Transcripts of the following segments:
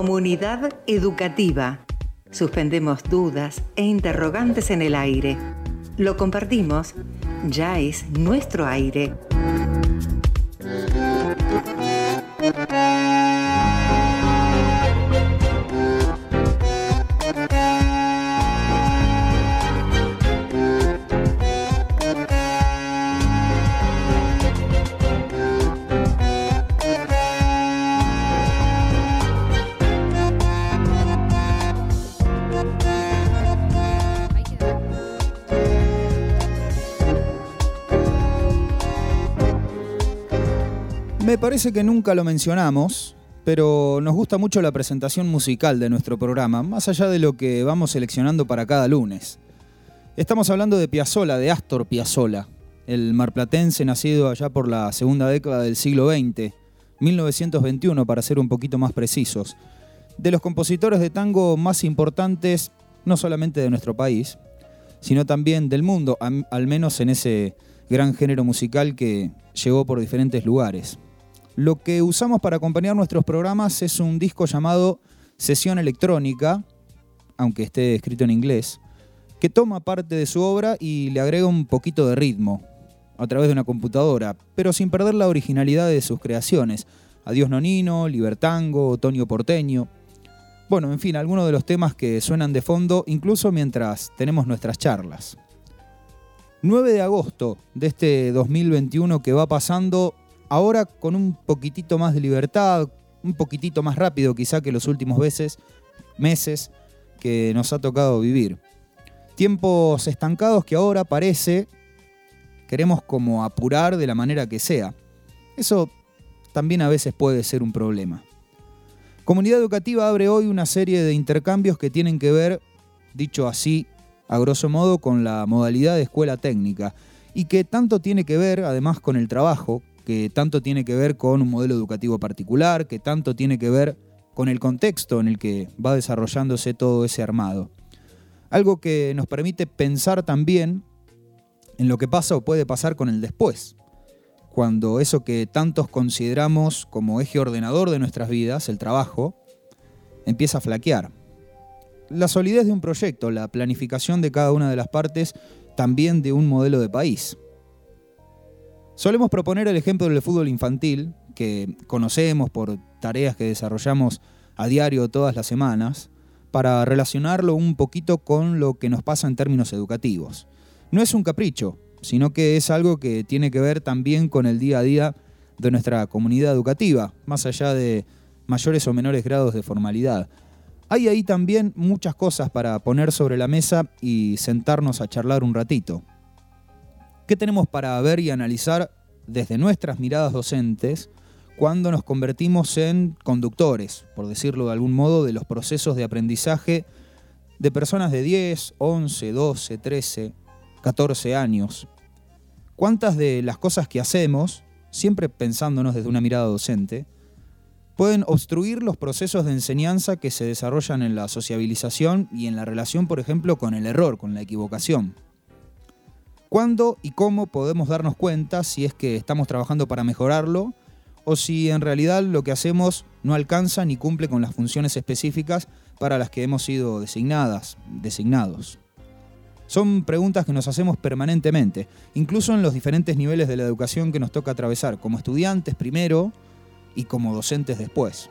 Comunidad educativa. Suspendemos dudas e interrogantes en el aire. Lo compartimos. Ya es nuestro aire. Parece que nunca lo mencionamos, pero nos gusta mucho la presentación musical de nuestro programa, más allá de lo que vamos seleccionando para cada lunes. Estamos hablando de Piazzolla, de Astor Piazzolla, el marplatense nacido allá por la segunda década del siglo XX, 1921 para ser un poquito más precisos, de los compositores de tango más importantes, no solamente de nuestro país, sino también del mundo, al menos en ese gran género musical que llegó por diferentes lugares. Lo que usamos para acompañar nuestros programas es un disco llamado Sesión Electrónica, aunque esté escrito en inglés, que toma parte de su obra y le agrega un poquito de ritmo a través de una computadora, pero sin perder la originalidad de sus creaciones. Adiós Nonino, Libertango, Otoño Porteño. Bueno, en fin, algunos de los temas que suenan de fondo incluso mientras tenemos nuestras charlas. 9 de agosto de este 2021 que va pasando ahora con un poquitito más de libertad, un poquitito más rápido quizá que los últimos veces, meses que nos ha tocado vivir. Tiempos estancados que ahora parece queremos como apurar de la manera que sea. Eso también a veces puede ser un problema. Comunidad Educativa abre hoy una serie de intercambios que tienen que ver, dicho así, a grosso modo, con la modalidad de escuela técnica y que tanto tiene que ver, además, con el trabajo, que tanto tiene que ver con un modelo educativo particular, que tanto tiene que ver con el contexto en el que va desarrollándose todo ese armado. Algo que nos permite pensar también en lo que pasa o puede pasar con el después, cuando eso que tantos consideramos como eje ordenador de nuestras vidas, el trabajo, empieza a flaquear. La solidez de un proyecto, la planificación de cada una de las partes, también de un modelo de país. Solemos proponer el ejemplo del fútbol infantil, que conocemos por tareas que desarrollamos a diario todas las semanas, para relacionarlo un poquito con lo que nos pasa en términos educativos. No es un capricho, sino que es algo que tiene que ver también con el día a día de nuestra comunidad educativa, más allá de mayores o menores grados de formalidad. Hay ahí también muchas cosas para poner sobre la mesa y sentarnos a charlar un ratito. ¿Qué tenemos para ver y analizar desde nuestras miradas docentes cuando nos convertimos en conductores, por decirlo de algún modo, de los procesos de aprendizaje de personas de 10, 11, 12, 13, 14 años? ¿Cuántas de las cosas que hacemos, siempre pensándonos desde una mirada docente, pueden obstruir los procesos de enseñanza que se desarrollan en la sociabilización y en la relación, por ejemplo, con el error, con la equivocación? ¿Cuándo y cómo podemos darnos cuenta si es que estamos trabajando para mejorarlo o si en realidad lo que hacemos no alcanza ni cumple con las funciones específicas para las que hemos sido designadas, designados? Son preguntas que nos hacemos permanentemente, incluso en los diferentes niveles de la educación que nos toca atravesar, como estudiantes primero y como docentes después.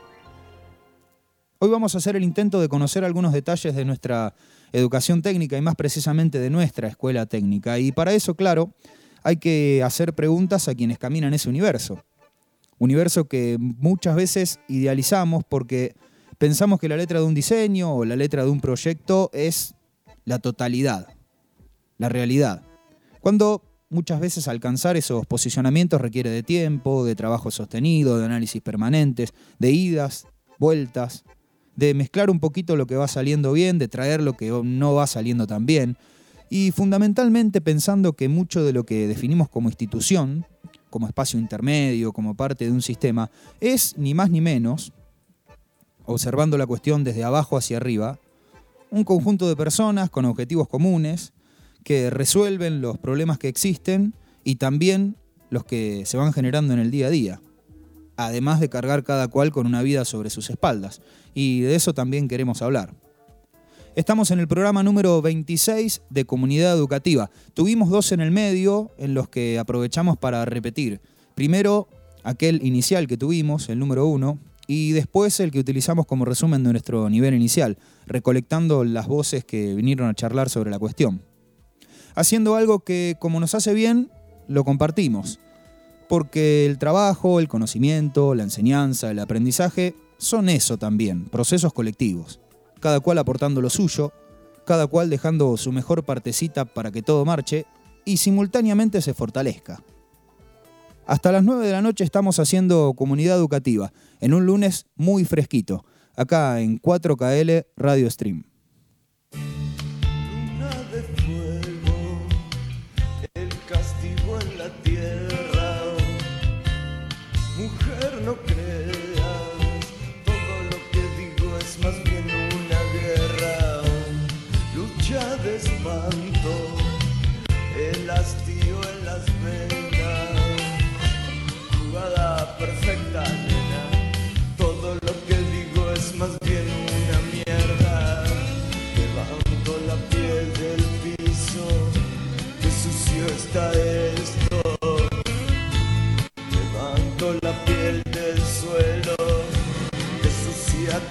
Hoy vamos a hacer el intento de conocer algunos detalles de nuestra educación técnica y más precisamente de nuestra escuela técnica. Y para eso, claro, hay que hacer preguntas a quienes caminan ese universo. Universo que muchas veces idealizamos porque pensamos que la letra de un diseño o la letra de un proyecto es la totalidad, la realidad. Cuando muchas veces alcanzar esos posicionamientos requiere de tiempo, de trabajo sostenido, de análisis permanentes, de idas, vueltas, de mezclar un poquito lo que va saliendo bien, de traer lo que no va saliendo tan bien, y fundamentalmente pensando que mucho de lo que definimos como institución, como espacio intermedio, como parte de un sistema, es ni más ni menos, observando la cuestión desde abajo hacia arriba, un conjunto de personas con objetivos comunes que resuelven los problemas que existen y también los que se van generando en el día a día. además de cargar cada cual con una vida sobre sus espaldas. Y de eso también queremos hablar. Estamos en el programa número 26 de Comunidad Educativa. Tuvimos dos en el medio en los que aprovechamos para repetir. Primero, aquel inicial que tuvimos, el número uno, y después el que utilizamos como resumen de nuestro nivel inicial, recolectando las voces que vinieron a charlar sobre la cuestión. Haciendo algo que, como nos hace bien, lo compartimos. Porque el trabajo, el conocimiento, la enseñanza, el aprendizaje son eso también, procesos colectivos. Cada cual aportando lo suyo, cada cual dejando su mejor partecita para que todo marche y simultáneamente se fortalezca. Hasta las 9 de la noche estamos haciendo comunidad educativa, en un lunes muy fresquito, acá en 4KL Radio Stream.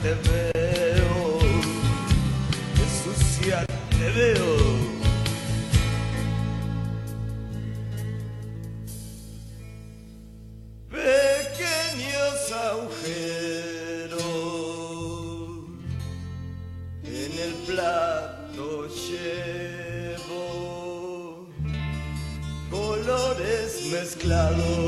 te veo, qué sucia te veo. Pequeños agujeros en el plato llevo colores mezclados.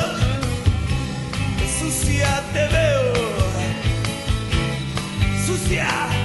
sucia te veo, sucia.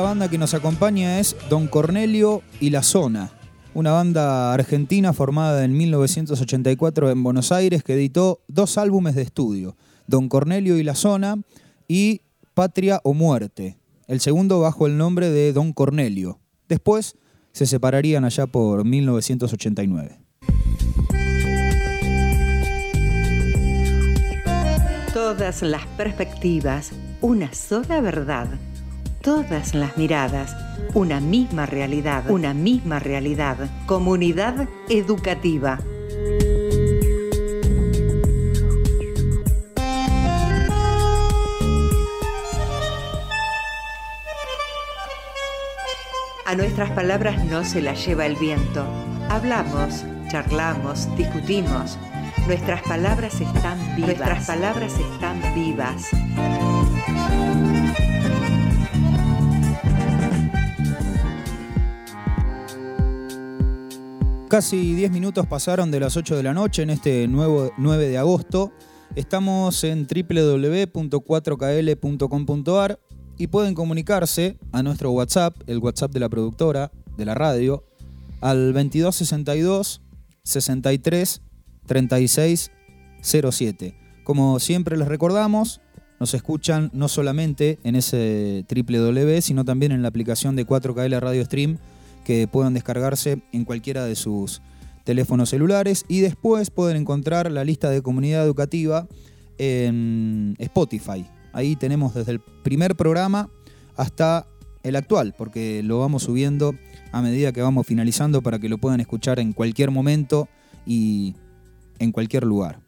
Banda que nos acompaña es Don Cornelio y La Zona, una banda argentina formada en 1984 en Buenos Aires que editó dos álbumes de estudio, Don Cornelio y La Zona y Patria o Muerte, el segundo bajo el nombre de Don Cornelio. Después se separarían allá por 1989. Todas las perspectivas, una sola verdad todas las miradas, una misma realidad, una misma realidad, comunidad educativa. A nuestras palabras no se las lleva el viento. Hablamos, charlamos, discutimos. Nuestras palabras están vivas. Nuestras palabras están vivas. Casi 10 minutos pasaron de las 8 de la noche en este nuevo 9 de agosto. Estamos en www.4kl.com.ar y pueden comunicarse a nuestro WhatsApp, el WhatsApp de la productora de la radio, al 2262 63 36 07. Como siempre les recordamos, nos escuchan no solamente en ese www, sino también en la aplicación de 4KL Radio Stream que puedan descargarse en cualquiera de sus teléfonos celulares y después pueden encontrar la lista de comunidad educativa en Spotify. Ahí tenemos desde el primer programa hasta el actual, porque lo vamos subiendo a medida que vamos finalizando para que lo puedan escuchar en cualquier momento y en cualquier lugar.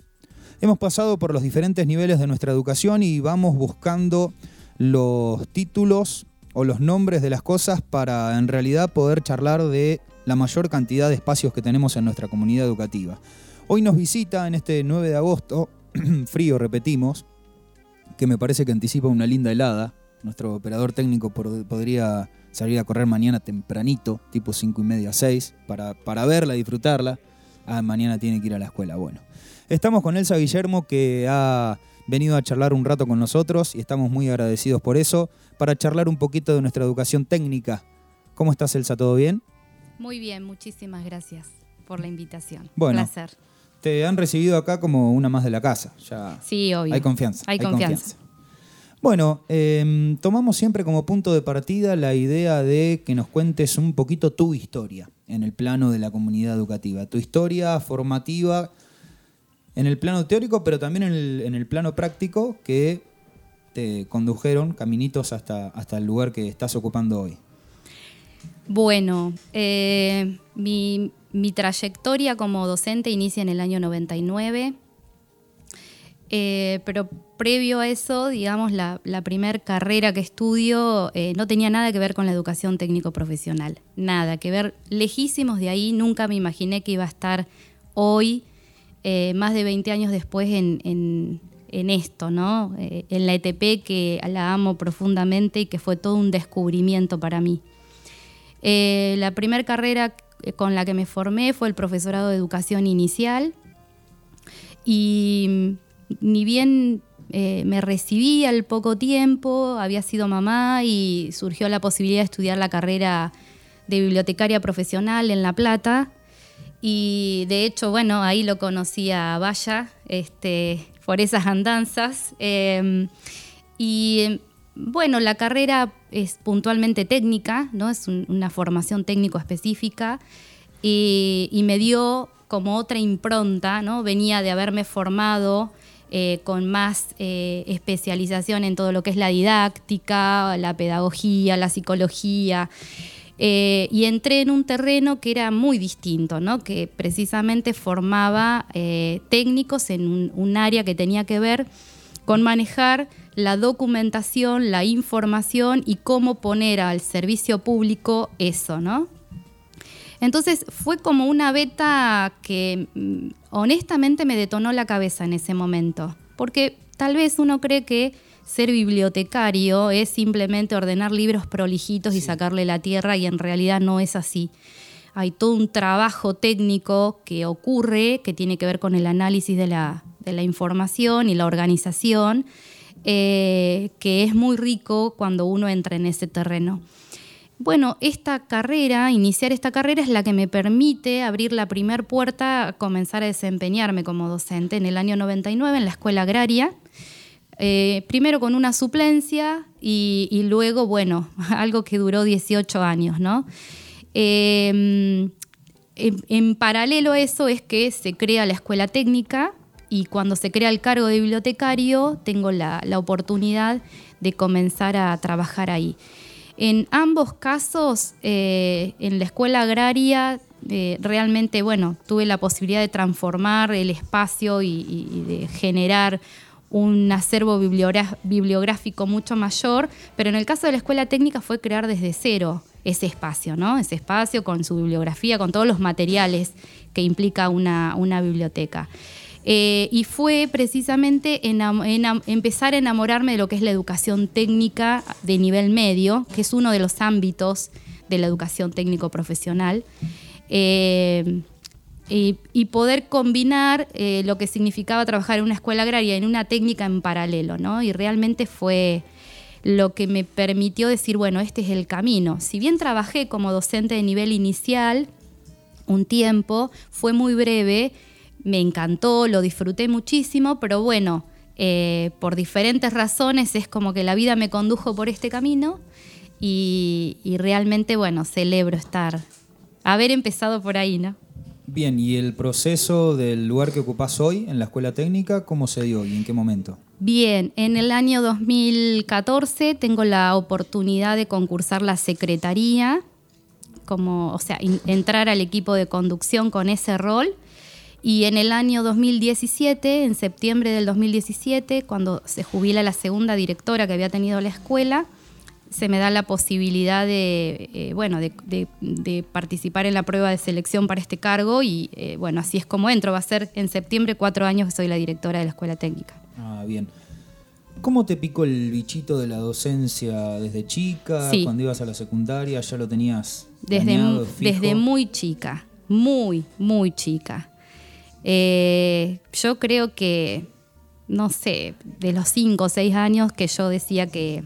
Hemos pasado por los diferentes niveles de nuestra educación y vamos buscando los títulos o los nombres de las cosas para en realidad poder charlar de la mayor cantidad de espacios que tenemos en nuestra comunidad educativa. Hoy nos visita en este 9 de agosto, frío repetimos, que me parece que anticipa una linda helada. Nuestro operador técnico podría salir a correr mañana tempranito, tipo 5 y media, 6, para, para verla, disfrutarla. Ah, mañana tiene que ir a la escuela. Bueno, estamos con Elsa Guillermo que ha venido a charlar un rato con nosotros y estamos muy agradecidos por eso, para charlar un poquito de nuestra educación técnica. ¿Cómo estás, Elsa? ¿Todo bien? Muy bien, muchísimas gracias por la invitación. Bueno, un placer. Te han recibido acá como una más de la casa. Ya sí, obvio. Hay confianza. Hay, confianza. Bueno, em, tomamos siempre como punto de partida la idea de que nos cuentes un poquito tu historia en el plano de la comunidad educativa, tu historia formativa en el plano teórico, pero también en el, plano práctico que te condujeron caminitos hasta, hasta el lugar que estás ocupando hoy. Bueno, eh, mi, trayectoria como docente inicia en el año 99, eh, pero previo a eso, digamos, la, la primer carrera que estudio eh, no tenía nada que ver con la educación técnico-profesional, nada que ver, lejísimos de ahí, nunca me imaginé que iba a estar hoy, más de 20 años después, en, esto, ¿no? en la ETP que la amo profundamente y que fue todo un descubrimiento para mí. Eh, la primera carrera con la que me formé fue el profesorado de educación inicial y mm, ni bien eh, me recibí al poco tiempo, había sido mamá y surgió la posibilidad de estudiar la carrera de bibliotecaria profesional en La Plata. Y de hecho, bueno, ahí lo conocí a Vaya este, por esas andanzas. Em, y bueno, la carrera es puntualmente técnica, ¿no? es una formación técnico específica y, me dio como otra impronta, ¿no? venía de haberme formado eh, con más eh, especialización en todo lo que es la didáctica, la pedagogía, la psicología. Eh, y entré en un terreno que era muy distinto, ¿no? que precisamente formaba técnicos en un, un área que tenía que ver con manejar la documentación, la información y cómo poner al servicio público eso, ¿no? Entonces fue como una beta que mm, honestamente me detonó la cabeza en ese momento, porque tal vez uno cree que ser bibliotecario es simplemente ordenar libros prolijitos y sacarle la tierra y en realidad no es así. Hay todo un trabajo técnico que ocurre que tiene que ver con el análisis de la, de la información y la organización eh, que es muy rico cuando uno entra en ese terreno. Bueno, esta carrera, iniciar esta carrera es la que me permite abrir la primer puerta a comenzar a desempeñarme como docente en el año 99 en la escuela agraria. Eh, primero con una suplencia y, luego, bueno, algo que duró 18 años, ¿no? En, en, paralelo a eso es que se crea la escuela técnica y cuando se crea el cargo de bibliotecario tengo la, oportunidad de comenzar a trabajar ahí. En ambos casos, eh, en la escuela agraria, eh, realmente, bueno, tuve la posibilidad de transformar el espacio y, de generar un acervo bibliográfico mucho mayor, pero en el caso de la escuela técnica fue crear desde cero ese espacio, ¿no? Ese espacio con su bibliografía, con todos los materiales que implica una, biblioteca. Eh, y fue precisamente empezar a enamorarme de lo que es la educación técnica de nivel medio, que es uno de los ámbitos de la educación técnico profesional. Eh, y, poder combinar eh, lo que significaba trabajar en una escuela agraria en una técnica en paralelo, ¿no? Y realmente fue lo que me permitió decir, bueno, este es el camino. Si bien trabajé como docente de nivel inicial, un tiempo, fue muy breve, me encantó, lo disfruté muchísimo, pero bueno, eh, por diferentes razones es como que la vida me condujo por este camino y, y realmente, bueno, celebro estar, haber empezado por ahí, ¿no? Bien, ¿y el proceso del lugar que ocupás hoy en la escuela técnica, cómo se dio y en qué momento? Bien, en el año 2014 tengo la oportunidad de concursar la secretaría, como, o sea, entrar al equipo de conducción con ese rol. Y en el año 2017, en septiembre del 2017, cuando se jubila la segunda directora que había tenido la escuela, se me da la posibilidad de, eh, bueno, de, participar en la prueba de selección para este cargo y eh, bueno, así es como entro. Va a ser en septiembre cuatro años que soy la directora de la escuela técnica. Ah, bien. ¿Cómo te picó el bichito de la docencia desde chica? Cuando ibas a la secundaria, ¿ya lo tenías? Desde, desde muy chica, muy, muy chica. Eh, yo creo que, no sé, de los cinco o seis años que yo decía que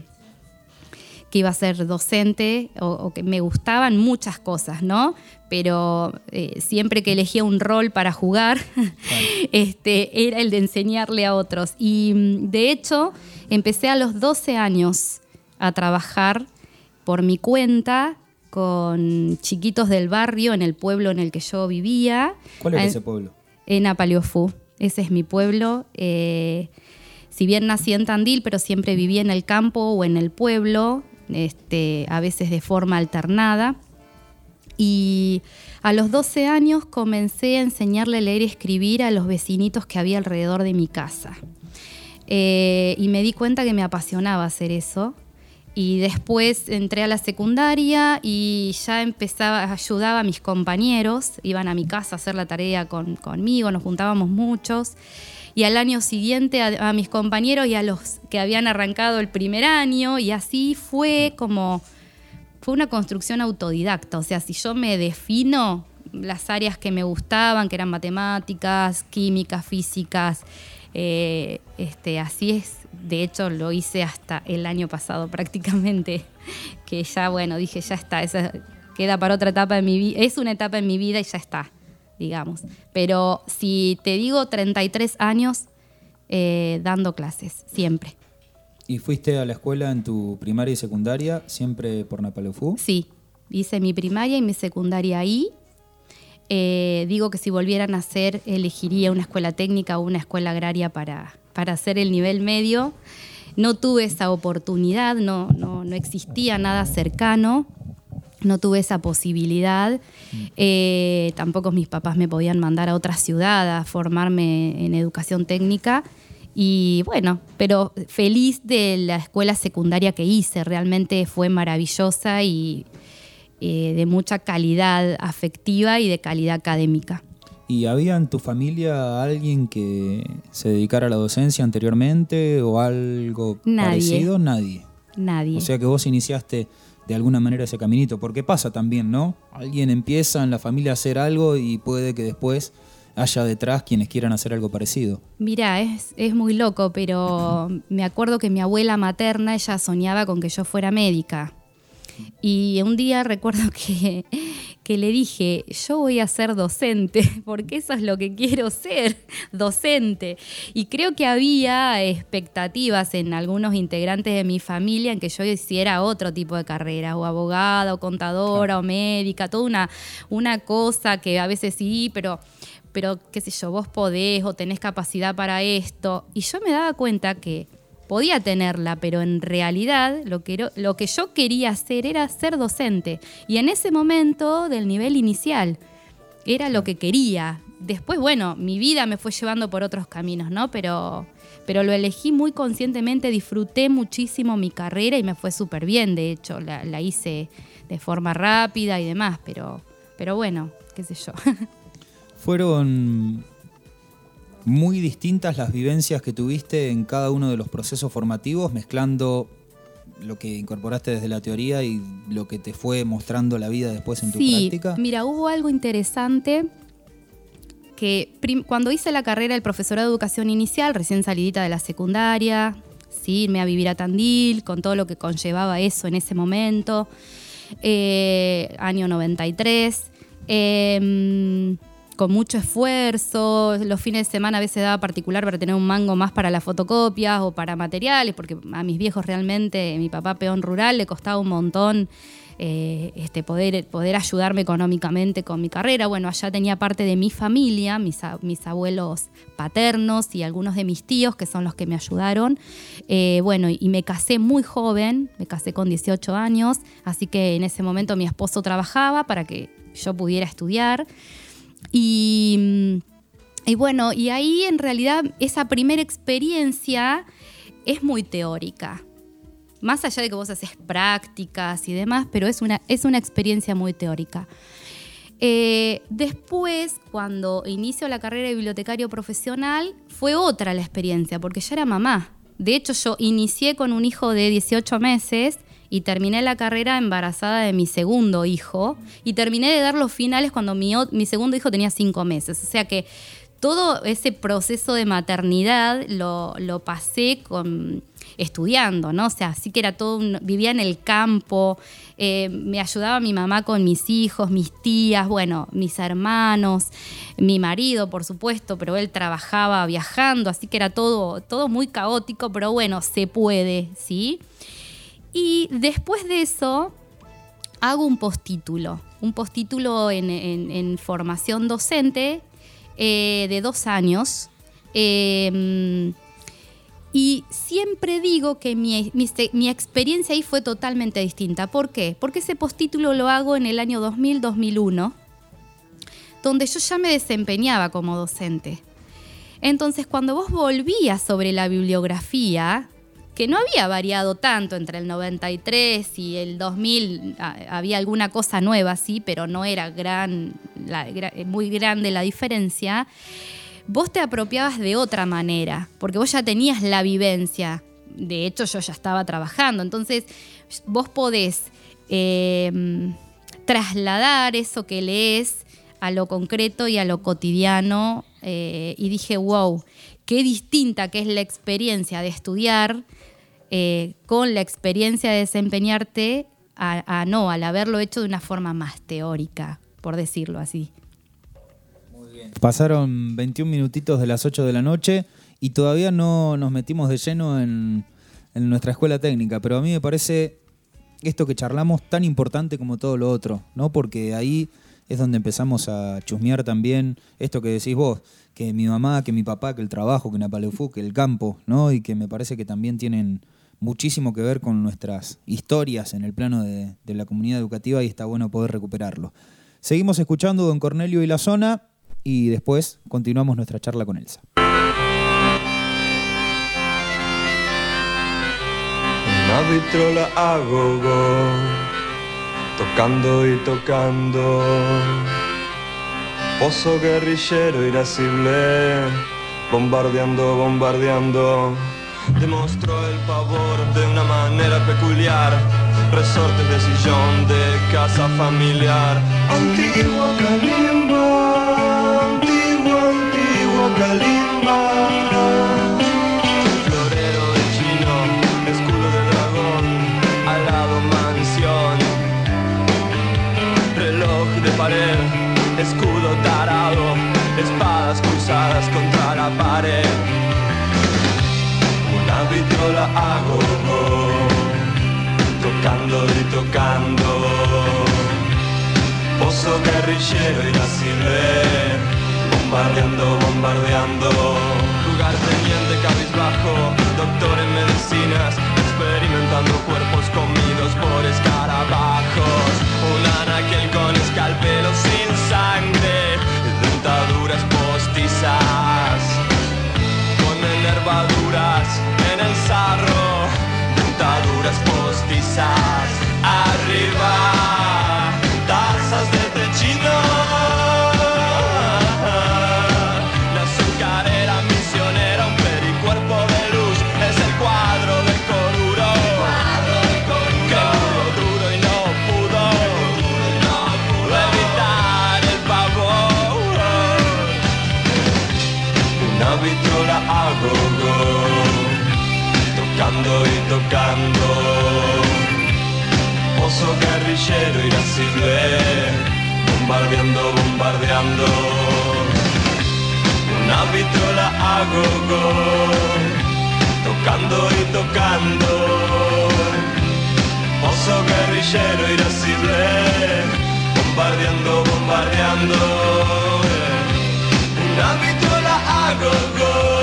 que iba a ser docente o, que me gustaban muchas cosas, ¿no? Pero eh, siempre que elegía un rol para jugar, este, era el de enseñarle a otros. Y mm, de hecho, empecé a los 12 años a trabajar por mi cuenta con chiquitos del barrio en el pueblo en el que yo vivía. ¿Cuál es ese pueblo? En Apaliofú. Ese es mi pueblo. Eh, si bien nací en Tandil, pero siempre viví en el campo o en el pueblo, este, a veces de forma alternada. Y a los 12 años comencé a enseñarle a leer y escribir a los vecinitos que había alrededor de mi casa. Eh, y me di cuenta que me apasionaba hacer eso. Y después entré a la secundaria y ya empezaba, ayudaba a mis compañeros, iban a mi casa a hacer la tarea conmigo, nos juntábamos muchos y al año siguiente a, mis compañeros y a los que habían arrancado el primer año y así fue como, fue una construcción autodidacta, o sea, si yo me defino las áreas que me gustaban, que eran matemáticas, químicas, físicas, eh, este, así es, de hecho lo hice hasta el año pasado prácticamente, que ya, bueno, dije, ya está, esa queda para otra etapa de mi vida, es una etapa en mi vida y ya está digamos. Pero si te digo 33 años eh, dando clases, siempre. ¿Y fuiste a la escuela en tu primaria y secundaria siempre por Napalofú? Sí, hice mi primaria y mi secundaria ahí. Eh, digo que si volvieran a hacer, elegiría una escuela técnica o una escuela agraria para, para hacer el nivel medio. No tuve esa oportunidad, no, no, no existía nada cercano no tuve esa posibilidad. Eh, tampoco mis papás me podían mandar a otra ciudad a formarme en educación técnica. Y bueno, pero feliz de la escuela secundaria que hice, realmente fue maravillosa y eh, de mucha calidad afectiva y de calidad académica. ¿Y había en tu familia alguien que se dedicara a la docencia anteriormente o algo parecido? Nadie. Nadie. O sea que vos iniciaste de alguna manera ese caminito, porque pasa también, ¿no? Alguien empieza en la familia a hacer algo y puede que después haya detrás quienes quieran hacer algo parecido. Mira, es, es muy loco, pero me acuerdo que mi abuela materna, ella soñaba con que yo fuera médica. Y un día recuerdo que que le dije, yo voy a ser docente, porque eso es lo que quiero ser, docente. Y creo que había expectativas en algunos integrantes de mi familia en que yo hiciera otro tipo de carrera, o abogada, o contadora, o médica, toda una, una cosa que a veces sí, pero pero qué sé yo, vos podés o tenés capacidad para esto. Y yo me daba cuenta que podía tenerla, pero en realidad lo que, lo que yo quería hacer era ser docente. Y en ese momento del nivel inicial era lo que quería. Después, bueno, mi vida me fue llevando por otros caminos, ¿no? Pero, pero lo elegí muy conscientemente, disfruté muchísimo mi carrera y me fue súper bien, de hecho, la, la, hice de forma rápida y demás, pero, pero bueno, qué sé yo. Fueron muy distintas las vivencias que tuviste en cada uno de los procesos formativos, mezclando lo que incorporaste desde la teoría y lo que te fue mostrando la vida después en tu práctica? Mira, hubo algo interesante que cuando hice la carrera del profesorado de educación inicial, recién salidita de la secundaria, ¿sí? irme a vivir a Tandil, con todo lo que conllevaba eso en ese momento, eh, año 93, Em, con mucho esfuerzo, los fines de semana a veces daba particular para tener un mango más para las fotocopias o para materiales, porque a mis viejos realmente, mi papá peón rural, le costaba un montón eh, este, poder, poder ayudarme económicamente con mi carrera. Bueno, allá tenía parte de mi familia, mis, mis abuelos paternos y algunos de mis tíos, que son los que me ayudaron. Eh, bueno, y me casé muy joven, me casé con 18 años, así que en ese momento mi esposo trabajaba para que yo pudiera estudiar. Y, y bueno, y ahí en realidad esa primera experiencia es muy teórica más allá de que vos haces prácticas y demás, pero es una, es una experiencia muy teórica. Eh, después, cuando inicio la carrera de bibliotecario profesional, fue otra la experiencia, porque ya era mamá. De hecho, yo inicié con un hijo de 18 meses y terminé la carrera embarazada de mi segundo hijo y terminé de dar los finales cuando mi, mi segundo hijo tenía 5 meses. O sea que todo ese proceso de maternidad lo, lo pasé con estudiando, ¿no? O sea, sí que era todo, vivía en el campo, eh, me ayudaba mi mamá con mis hijos, mis tías, bueno, mis hermanos, mi marido, por supuesto, pero él trabajaba viajando, así que era todo, todo muy caótico, pero bueno, se puede, ¿sí? Y después de eso, hago un postítulo, un postítulo en, formación docente eh, de dos años. Eh, y siempre digo que mi, experiencia ahí fue totalmente distinta. ¿Por qué? Porque ese postítulo lo hago en el año 2000-2001, donde yo ya me desempeñaba como docente. Entonces, cuando vos volvías sobre la bibliografía, que no había variado tanto entre el 93 y el 2000, había alguna cosa nueva, sí, pero no era gran, muy grande la diferencia vos te apropiabas de otra manera, porque vos ya tenías la vivencia. De hecho, yo ya estaba trabajando. Entonces, vos podés em, trasladar eso que lees a lo concreto y a lo cotidiano. Eh, y dije, wow, qué distinta que es la experiencia de estudiar eh, con la experiencia de desempeñarte a no, al haberlo hecho de una forma más teórica, por decirlo así. Pasaron 21 minutitos de las 8 de la noche y todavía no nos metimos de lleno en, nuestra escuela técnica, pero a mí me parece esto que charlamos tan importante como todo lo otro, ¿no? Porque ahí es donde empezamos a chusmear también esto que decís vos, que mi mamá, que mi papá, que el trabajo, que Napaleufú, que el campo, ¿no? Y que me parece que también tienen muchísimo que ver con nuestras historias en el plano de, la comunidad educativa y está bueno poder recuperarlo. Seguimos escuchando Don Cornelio y la zona y después continuamos nuestra charla con Elsa. Tocando y tocando. Pozo guerrillero irascible, bombardeando, bombardeando. Demostró el pavor de una manera peculiar. Resortes de sillón de casa familiar. Antiguo facade bombardeando, bombardeando. Una vitola a go tocando y tocando. Oso guerrillero irascible, bombardeando, bombardeando. Una vitola a go tocando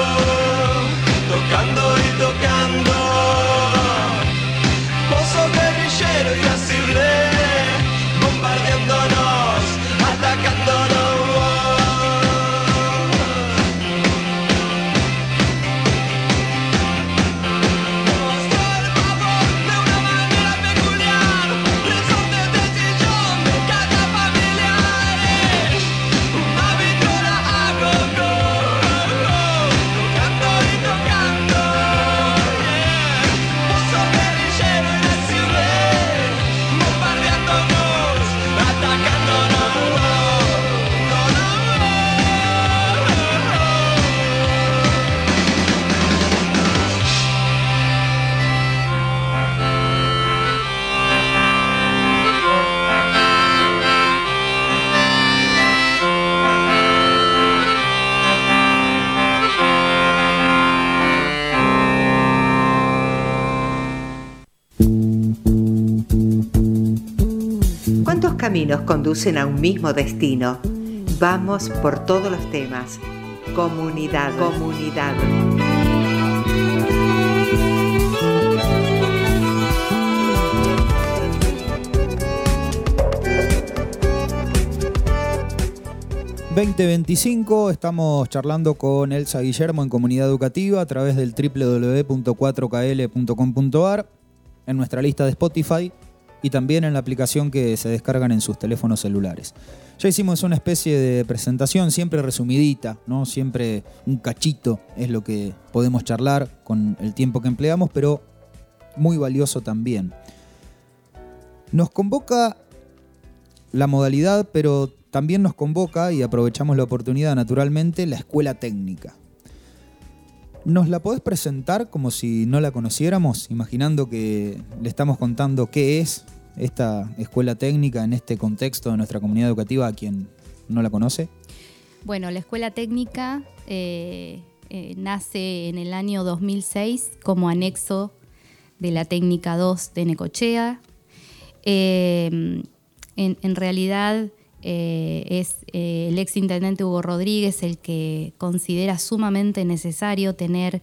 conducen a un mismo destino? Vamos por todos los temas. Comunidad, comunidad. ...2025... estamos charlando con Elsa Guillermo en Comunidad Educativa... ...a través del www.4kl.com.ar... ...en nuestra lista de Spotify... ...y también en la aplicación que se descargan en sus teléfonos celulares. Ya hicimos una especie de presentación, siempre resumidita, ¿no? Siempre un cachito es lo que podemos charlar con el tiempo que empleamos, pero muy valioso también. Nos convoca la modalidad, pero también nos convoca, y aprovechamos la oportunidad naturalmente, la escuela técnica. ¿Nos la podés presentar como si no la conociéramos, imaginando que le estamos contando qué es esta escuela técnica en este contexto de nuestra comunidad educativa a quien no la conoce? Bueno, la escuela técnica eh, eh, nace en el año 2006 como anexo de la técnica 2 de Necochea. Eh, en, en realidad eh, es eh, el ex intendente Hugo Rodríguez el que considera sumamente necesario tener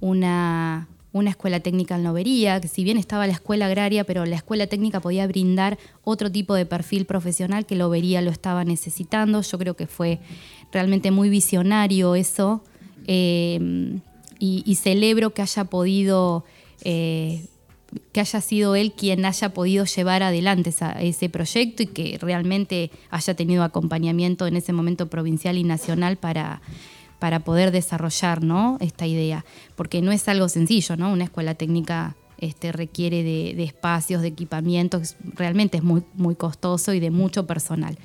una, una escuela técnica en Lobería, que si bien estaba la escuela agraria, pero la escuela técnica podía brindar otro tipo de perfil profesional que Lobería lo estaba necesitando. Yo creo que fue realmente muy visionario eso eh, y, celebro que haya podido que haya sido él quien haya podido llevar adelante ese proyecto y que realmente haya tenido acompañamiento en ese momento provincial y nacional para, para poder desarrollar ¿no? esta idea. Porque no es algo sencillo, ¿no? Una escuela técnica este, requiere de, de espacios, de equipamientos, realmente es muy, muy costoso y de mucho personal.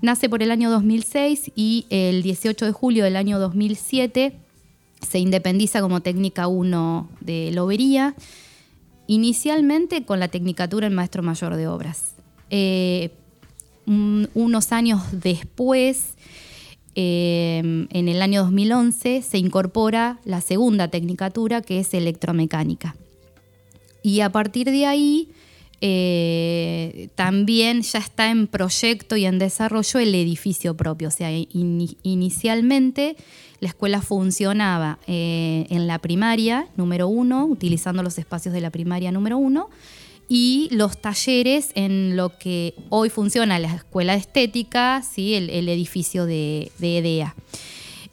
Nace por el año 2006 y el 18 de julio del año 2007 se independiza como técnica 1 de Lobería inicialmente con la tecnicatura en maestro mayor de obras. Eh, un- unos años después, eh, en el año 2011, se incorpora la segunda tecnicatura que es electromecánica. Y a partir de ahí eh, también ya está en proyecto y en desarrollo el edificio propio. O sea, ini- inicialmente la escuela funcionaba eh, en la primaria número uno, utilizando los espacios de la primaria número uno, y los talleres en lo que hoy funciona la escuela de estética, ¿sí? el, edificio de, de EDEA.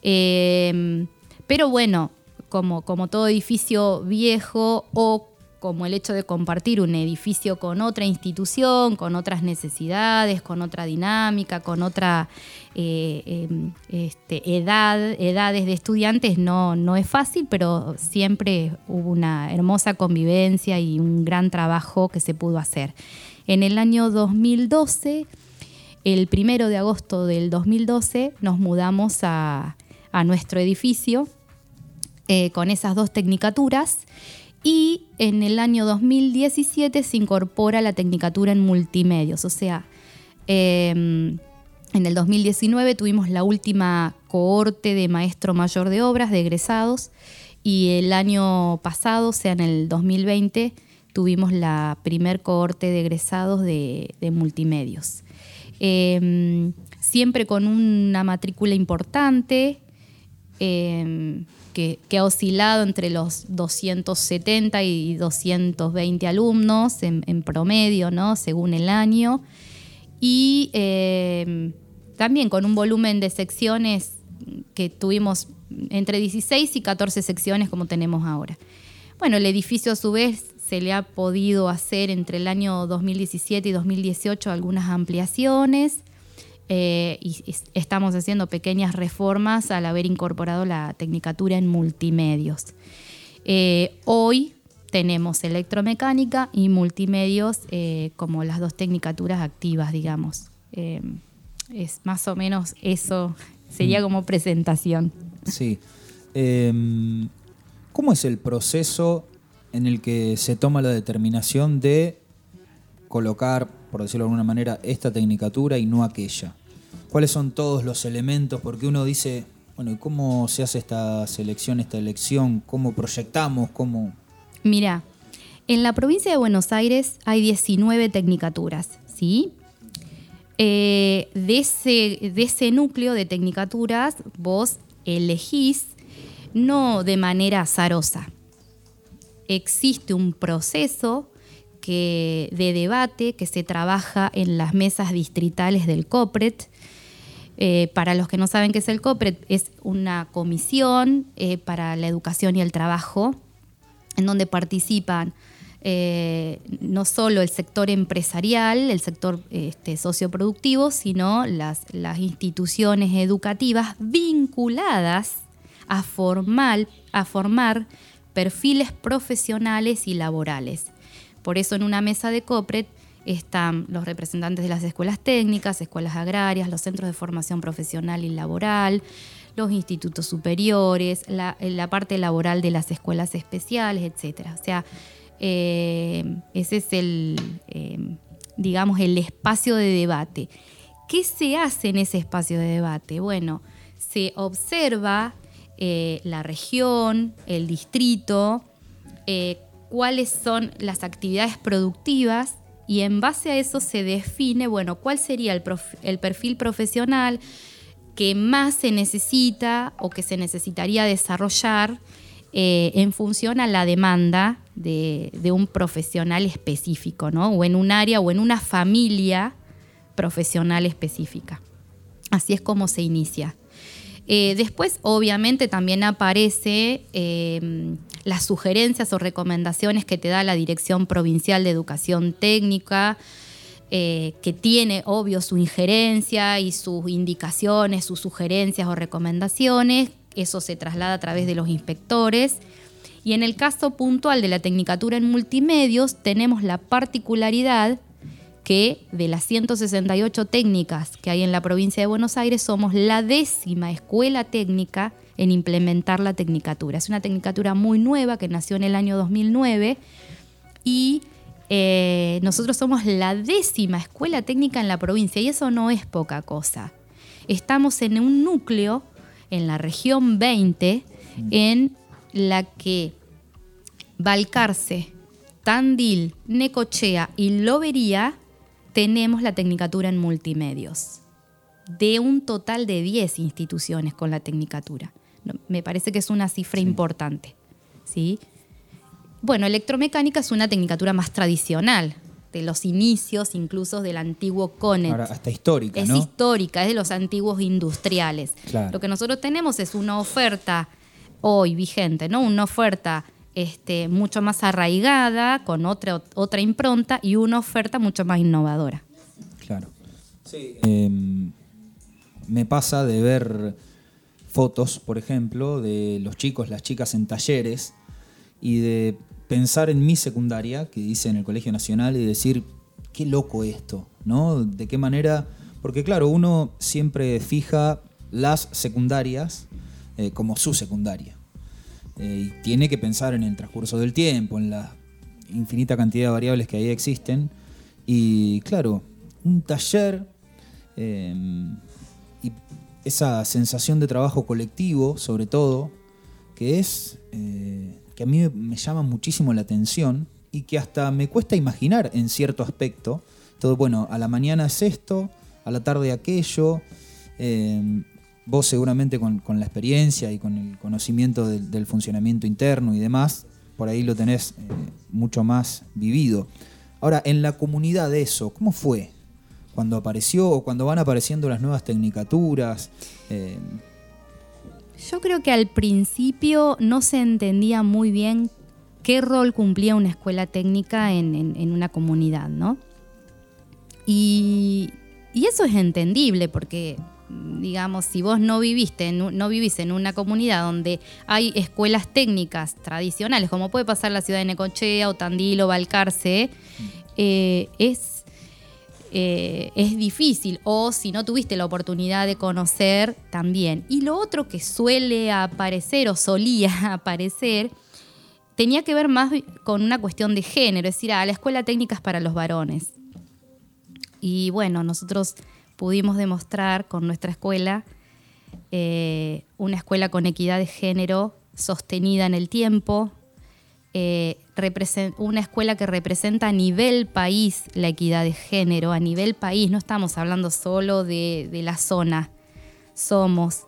Eh, pero bueno, como, como todo edificio viejo o como el hecho de compartir un edificio con otra institución, con otras necesidades, con otra dinámica, con otra eh, eh, este, edad, edades de estudiantes, no, no es fácil, pero siempre hubo una hermosa convivencia y un gran trabajo que se pudo hacer. En el año 2012, el primero de agosto del 2012, nos mudamos a, a nuestro edificio eh, con esas dos tecnicaturas y en el año 2017 se incorpora la tecnicatura en multimedios, o sea, eh, En el 2019 tuvimos la última cohorte de maestro mayor de obras, de egresados, y el año pasado, o sea, en el 2020, tuvimos la primer cohorte de egresados de, de multimedios. Eh, siempre con una matrícula importante, eh, que, que ha oscilado entre los 270 y 220 alumnos en, promedio, ¿no? según el año. Y eh, también con un volumen de secciones que tuvimos entre 16 y 14 secciones como tenemos ahora. Bueno, el edificio a su vez se le ha podido hacer entre el año 2017 y 2018 algunas ampliaciones eh, y es- estamos haciendo pequeñas reformas al haber incorporado la tecnicatura en multimedios. Eh, hoy tenemos electromecánica y multimedios eh, como las dos tecnicaturas activas, digamos. Es más o menos eso, sería como presentación. Sí. Em, ¿Cómo es el proceso en el que se toma la determinación de colocar, por decirlo de alguna manera, esta tecnicatura y no aquella? ¿Cuáles son todos los elementos? Porque uno dice, bueno, ¿y cómo se hace esta selección, esta elección? ¿Cómo proyectamos? ¿Cómo...? Mira, en la provincia de Buenos Aires hay 19 tecnicaturas, ¿sí? Eh, de, ese, de ese núcleo de tecnicaturas vos elegís no de manera azarosa. Existe un proceso que, de debate que se trabaja en las mesas distritales del COPRET. Eh, para los que no saben qué es el COPRET, es una comisión eh, para la educación y el trabajo en donde participan eh, no solo el sector empresarial, el sector este, socioproductivo, sino las, instituciones educativas vinculadas a, a formar perfiles profesionales y laborales. Por eso en una mesa de COPRET están los representantes de las escuelas técnicas, escuelas agrarias, los centros de formación profesional y laboral, los institutos superiores, la, la parte laboral de las escuelas especiales, etcétera. O sea, eh, ese es el, eh, digamos, el espacio de debate. ¿Qué se hace en ese espacio de debate? Bueno, se observa eh, la región, el distrito, eh, cuáles son las actividades productivas y en base a eso se define, bueno, cuál sería el, perfil profesional que más se necesita o que se necesitaría desarrollar eh, en función a la demanda de, de un profesional específico, ¿no? O en un área o en una familia profesional específica. Así es como se inicia. Eh, después, obviamente, también aparece eh, las sugerencias o recomendaciones que te da la Dirección Provincial de Educación Técnica, eh, que tiene, obvio, su injerencia y sus indicaciones, sus sugerencias o recomendaciones. Eso se traslada a través de los inspectores. Y en el caso puntual de la Tecnicatura en Multimedios, tenemos la particularidad que de las 168 técnicas que hay en la provincia de Buenos Aires, somos la décima escuela técnica en implementar la tecnicatura. Es una tecnicatura muy nueva que nació en el año 2009 y eh, nosotros somos la décima escuela técnica en la provincia y eso no es poca cosa. Estamos en un núcleo en la región 20 en la que Balcarce, Tandil, Necochea y Lobería tenemos la tecnicatura en multimedios. De un total de 10 instituciones con la tecnicatura. Me parece que es una cifra importante. ¿sí? Bueno, electromecánica es una tecnicatura más tradicional, de los inicios incluso del antiguo CONET. Ahora, hasta histórica, Es ¿no? histórica, es de los antiguos industriales. Claro. Lo que nosotros tenemos es una oferta hoy vigente, ¿no? Una oferta este, mucho más arraigada, con otra, otra impronta y una oferta mucho más innovadora. Claro. Em, me pasa de ver fotos, por ejemplo, de los chicos, las chicas en talleres y de pensar en mi secundaria, que hice en el Colegio Nacional, y decir, qué loco esto, ¿no? De qué manera, porque claro, uno siempre fija las secundarias eh, como su secundaria. Eh, y tiene que pensar en el transcurso del tiempo, en la infinita cantidad de variables que ahí existen. Y claro, un taller eh, y esa sensación de trabajo colectivo, sobre todo, que es eh, que a mí me- llama muchísimo la atención y que hasta me cuesta imaginar en cierto aspecto. Todo, bueno, a la mañana es esto, a la tarde aquello. eh, vos seguramente con, la experiencia y con el conocimiento del, del funcionamiento interno y demás, por ahí lo tenés eh, mucho más vivido. Ahora, en la comunidad de eso, ¿cómo fue? Cuando apareció o cuando van apareciendo las nuevas tecnicaturas. eh, Yo creo que al principio no se entendía muy bien qué rol cumplía una escuela técnica en, en- en una comunidad, ¿no? Y, y eso es entendible porque, digamos, si vos no viviste, en no vivís en una comunidad donde hay escuelas técnicas tradicionales, como puede pasar en la ciudad de Necochea o Tandil o Balcarce, eh, es eh, es difícil o si no tuviste la oportunidad de conocer también. Y lo otro que suele aparecer o solía aparecer tenía que ver más con una cuestión de género, es decir, ah, la escuela técnica es para los varones. Y bueno, nosotros pudimos demostrar con nuestra escuela eh, una escuela con equidad de género sostenida en el tiempo, eh, una escuela que representa a nivel país la equidad de género, a nivel país, no estamos hablando solo de, de la zona, somos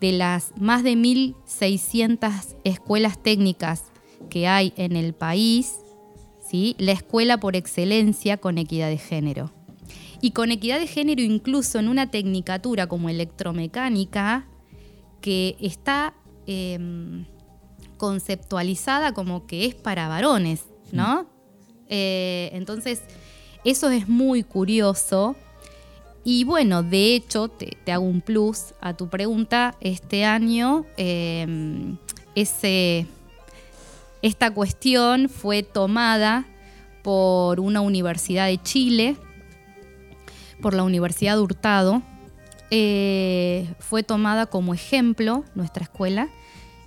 de las más de 1.600 escuelas técnicas que hay en el país, ¿sí? la escuela por excelencia con equidad de género. Y con equidad de género incluso en una tecnicatura como electromecánica, que está em, conceptualizada como que es para varones, ¿no? Eh, entonces, eso es muy curioso. Y bueno, de hecho, te, te hago un plus a tu pregunta. Este año, em, ese, esta cuestión fue tomada por una universidad de Chile, por la Universidad de Hurtado. Eh, fue tomada como ejemplo nuestra escuela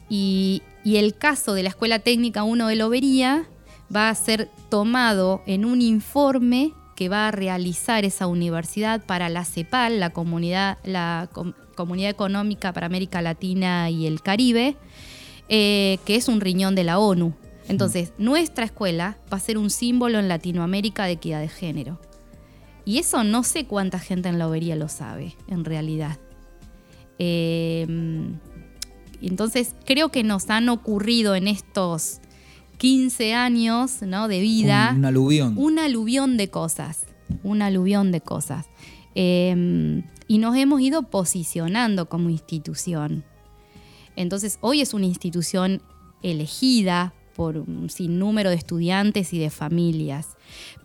y, y el caso de la Escuela Técnica 1 de Lobería va a ser tomado en un informe que va a realizar esa universidad para la CEPAL, la Comunidad, la Com- Comunidad Económica para América Latina y el Caribe, eh, que es un riñón de la ONU. Entonces, nuestra escuela va a ser un símbolo en Latinoamérica de equidad de género. Y eso no sé cuánta gente en Lobería lo sabe, en realidad. Eh, entonces, creo que nos han ocurrido en estos 15 años ¿no? de vida un, un aluvión. un aluvión de cosas, un aluvión de cosas. Eh, y nos hemos ido posicionando como institución. Entonces, hoy es una institución elegida por un sinnúmero de estudiantes y de familias,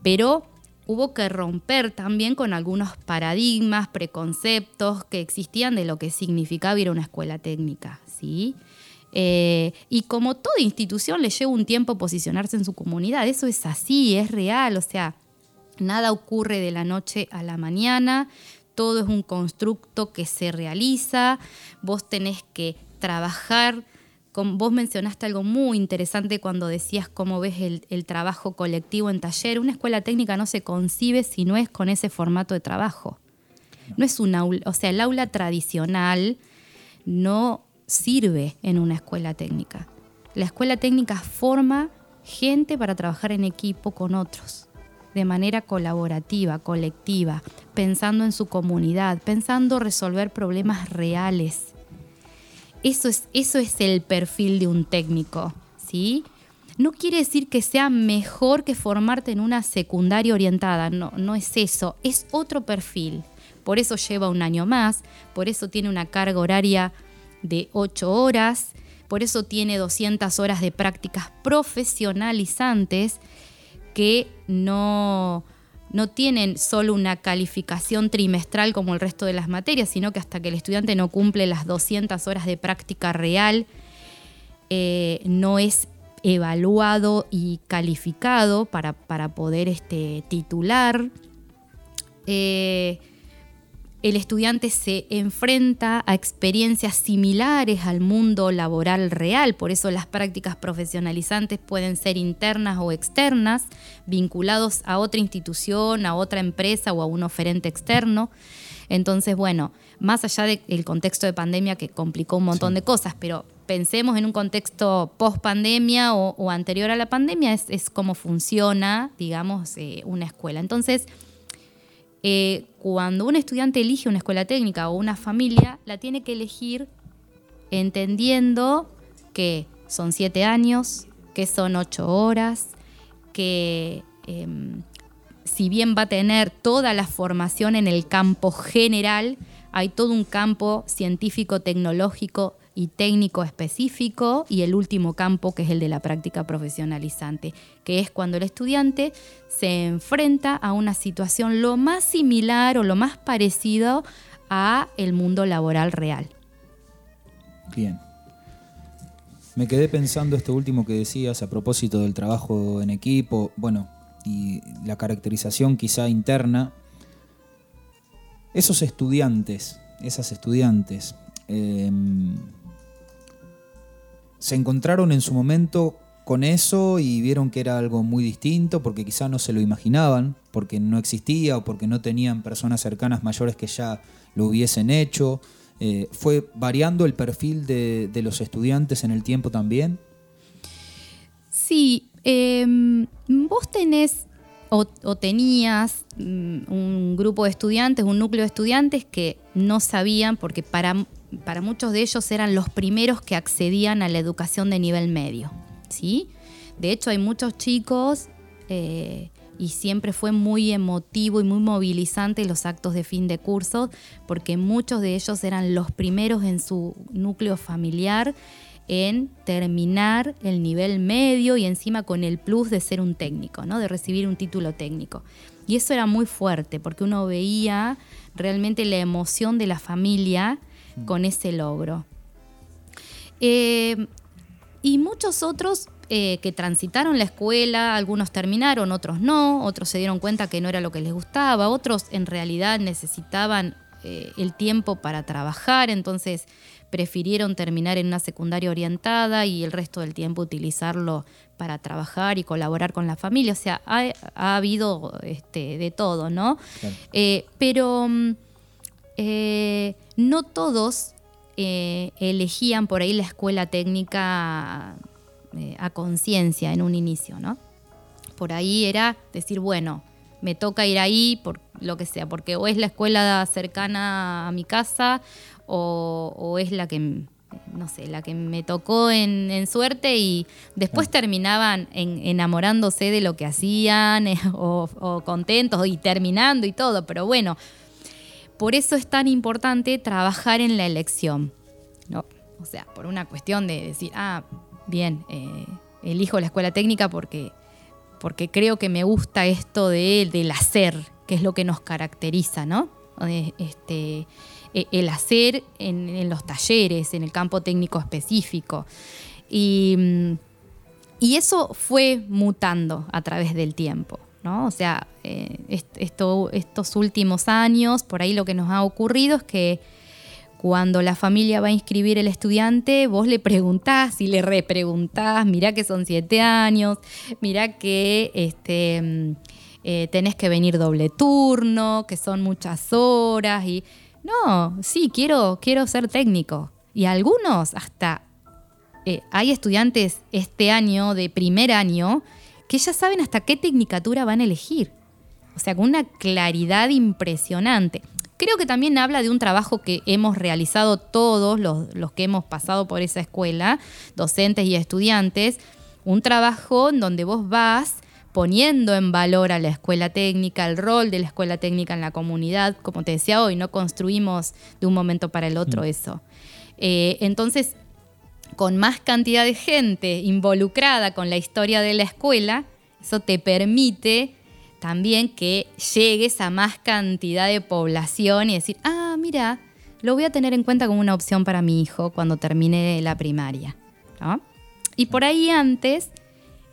pero hubo que romper también con algunos paradigmas, preconceptos que existían de lo que significaba ir a una escuela técnica, Eh, y como toda institución le lleva un tiempo posicionarse en su comunidad, eso es así, es real, o sea, nada ocurre de la noche a la mañana, todo es un constructo que se realiza, vos tenés que trabajar, vos mencionaste algo muy interesante cuando decías cómo ves el, el trabajo colectivo en taller, una escuela técnica no se concibe si no es con ese formato de trabajo. No es un aula, o sea, el aula tradicional no sirve en una escuela técnica. La escuela técnica forma gente para trabajar en equipo con otros, de manera colaborativa, colectiva, pensando en su comunidad, pensando resolver problemas reales. Eso es, eso es el perfil de un técnico, ¿sí? No quiere decir que sea mejor que formarte en una secundaria orientada, no, no es eso, es otro perfil. Por eso lleva un año más, por eso tiene una carga horaria de 8 horas, por eso tiene 200 horas de prácticas profesionalizantes que no, no tienen solo una calificación trimestral como el resto de las materias, sino que hasta que el estudiante no cumple las 200 horas de práctica real, eh, no es evaluado y calificado para, para poder este, titular. Eh, el estudiante se enfrenta a experiencias similares al mundo laboral real, por eso las prácticas profesionalizantes pueden ser internas o externas, vinculados a otra institución, a otra empresa o a un oferente externo. Entonces, bueno, más allá del contexto de pandemia que complicó un montón Sí. de cosas, pero pensemos en un contexto post pandemia o, o anterior a la pandemia, es, es cómo funciona, digamos, eh, una escuela. Entonces, eh, cuando un estudiante elige una escuela técnica o una familia, la tiene que elegir entendiendo que son siete años, que son ocho horas, que em, si bien va a tener toda la formación en el campo general, hay todo un campo científico, tecnológico y técnico específico y el último campo que es el de la práctica profesionalizante, que es cuando el estudiante se enfrenta a una situación lo más similar o lo más parecido a el mundo laboral real. Bien. Me quedé pensando esto último que decías a propósito del trabajo en equipo, bueno, y la caracterización quizá interna. Esos estudiantes, esas estudiantes, em, se encontraron en su momento con eso y vieron que era algo muy distinto porque quizá no se lo imaginaban, porque no existía o porque no tenían personas cercanas mayores que ya lo hubiesen hecho. Eh, ¿Fue variando el perfil de, los estudiantes en el tiempo también? Sí, em, vos tenés o, o tenías mm, un grupo de estudiantes, un núcleo de estudiantes que no sabían, porque para, para muchos de ellos eran los primeros que accedían a la educación de nivel medio. ¿sí? De hecho, hay muchos chicos eh, y siempre fue muy emotivo y muy movilizante los actos de fin de curso, porque muchos de ellos eran los primeros en su núcleo familiar en terminar el nivel medio y encima con el plus de ser un técnico, ¿no? de recibir un título técnico. Y eso era muy fuerte porque uno veía realmente la emoción de la familia con ese logro. Eh, y muchos otros eh, que transitaron la escuela, algunos terminaron, otros no, otros se dieron cuenta que no era lo que les gustaba, otros en realidad necesitaban eh, el tiempo para trabajar, entonces prefirieron terminar en una secundaria orientada y el resto del tiempo utilizarlo para trabajar y colaborar con la familia. O sea, ha, ha habido este, de todo, ¿no? Claro. Eh, pero mm, eh, no todos eh, elegían por ahí la escuela técnica eh, a conciencia en un inicio, ¿no? Por ahí era decir, bueno, me toca ir ahí por lo que sea, porque o es la escuela cercana a mi casa o, o es la que, no sé, la que me tocó en, en suerte y después terminaban en- enamorándose de lo que hacían o, o contentos y terminando y todo, pero bueno, por eso es tan importante trabajar en la elección. ¿no? O sea, por una cuestión de decir, ah, bien, eh, elijo la escuela técnica porque, porque creo que me gusta esto de, del hacer, que es lo que nos caracteriza, ¿no? Este, eh, el hacer en, en los talleres, en el campo técnico específico. Y, mm, y eso fue mutando a través del tiempo. ¿No? O sea, eh, est- esto- estos últimos años, por ahí lo que nos ha ocurrido es que cuando la familia va a inscribir el estudiante, vos le preguntás y le repreguntás, mirá que son siete años, mirá que este, mm, eh, tenés que venir doble turno, que son muchas horas y no, sí, quiero, quiero ser técnico. Y algunos hasta eh, hay estudiantes este año, de primer año, que ya saben hasta qué tecnicatura van a elegir. O sea, con una claridad impresionante. Creo que también habla de un trabajo que hemos realizado todos los, los que hemos pasado por esa escuela, docentes y estudiantes, un trabajo en donde vos vas poniendo en valor a la escuela técnica, el rol de la escuela técnica en la comunidad. Como te decía hoy, no construimos de un momento para el otro eso. Eh, entonces, con más cantidad de gente involucrada con la historia de la escuela, eso te permite también que llegues a más cantidad de población y decir, ah, mira, lo voy a tener en cuenta como una opción para mi hijo cuando termine la primaria. ¿no? Y por ahí antes,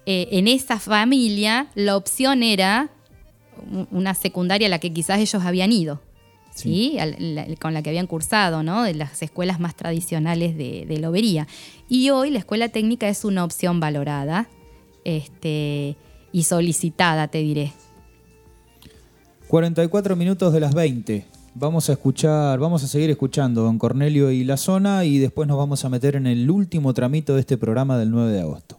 eh, en esa familia, la opción era una secundaria a la que quizás ellos habían ido. ¿Sí? Al- la- con la que habían cursado, ¿no? de las escuelas más tradicionales de, de lobería. Y hoy la escuela técnica es una opción valorada este, y solicitada, te diré. 44 minutos de las 20. Vamos a escuchar, vamos a seguir escuchando Don Cornelio y la zona y después nos vamos a meter en el último tramito de este programa del 9 de agosto.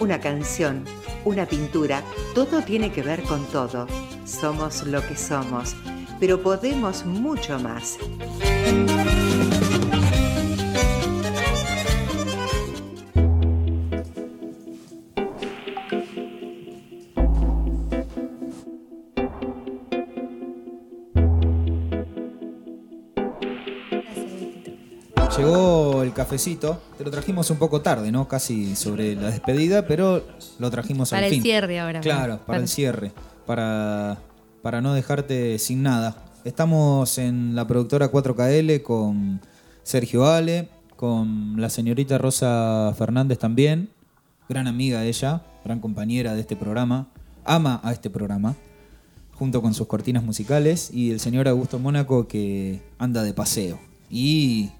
Una canción, una pintura, todo tiene que ver con todo. Somos lo que somos, pero podemos mucho más. Cafecito, te lo trajimos un poco tarde, ¿no? Casi sobre la despedida, pero lo trajimos Para al el fin. cierre ahora. Claro, para el cierre, para, para no dejarte sin nada. Estamos en la productora 4KL con Sergio Ale, con la señorita Rosa Fernández también, gran amiga ella, gran compañera de este programa, ama a este programa, junto con sus cortinas musicales, y el señor Augusto Mónaco que anda de paseo. Y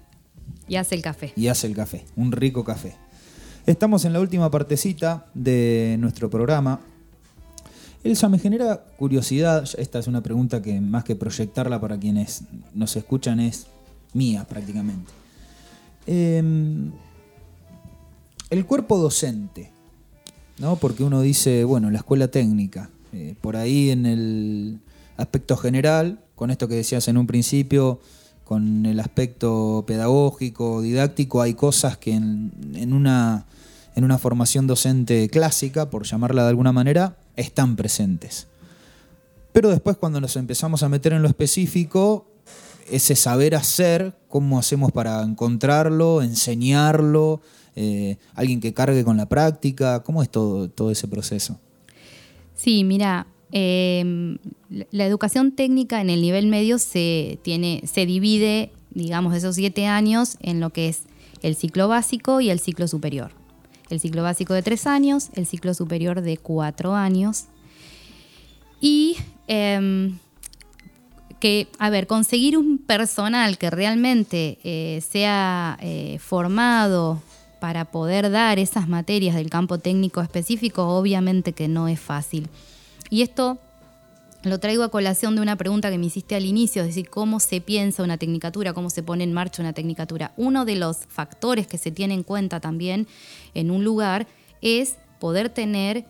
Y hace el café. y hace el café, un rico café. Estamos en la última partecita de nuestro programa. Elsa, me genera curiosidad, esta es una pregunta que más que proyectarla para quienes nos escuchan es mía prácticamente. Em, el cuerpo docente, ¿no? Porque uno dice, bueno, la escuela técnica, eh, por ahí en el aspecto general, con esto que decías en un principio, con el aspecto pedagógico, didáctico, hay cosas que en, una, en una formación docente clásica, por llamarla de alguna manera, están presentes. Pero después cuando nos empezamos a meter en lo específico, ese saber hacer, cómo hacemos para encontrarlo, enseñarlo, eh, alguien que cargue con la práctica, ¿cómo es todo, todo ese proceso? Sí, mira, eh, la- educación técnica en el nivel medio se, divide, digamos, esos siete años en lo que es el ciclo básico y el ciclo superior. El ciclo básico de tres años, el ciclo superior de cuatro años. Y em, que, a ver, conseguir un personal que realmente eh, sea eh, formado para poder dar esas materias del campo técnico específico, obviamente que no es fácil. Y esto lo traigo a colación de una pregunta que me hiciste al inicio, es decir, cómo se piensa una tecnicatura, cómo se pone en marcha una tecnicatura. Uno de los factores que se tiene en cuenta también en un lugar es poder tener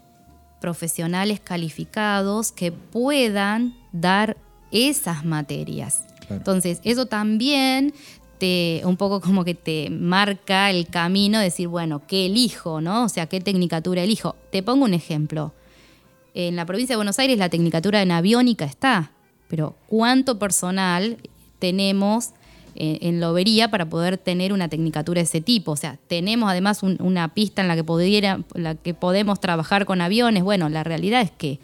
profesionales calificados que puedan dar esas materias. Claro. Entonces, eso también te, un poco como que te marca el camino de decir, bueno, ¿qué elijo? ¿no? O sea, ¿qué tecnicatura elijo? Te pongo un ejemplo. En la provincia de Buenos Aires la tecnicatura en aviónica está, pero ¿cuánto personal tenemos eh, en lobería para poder tener una tecnicatura de ese tipo? O sea, tenemos además un- una pista en la que, pudiera, la que podemos trabajar con aviones. Bueno, la realidad es que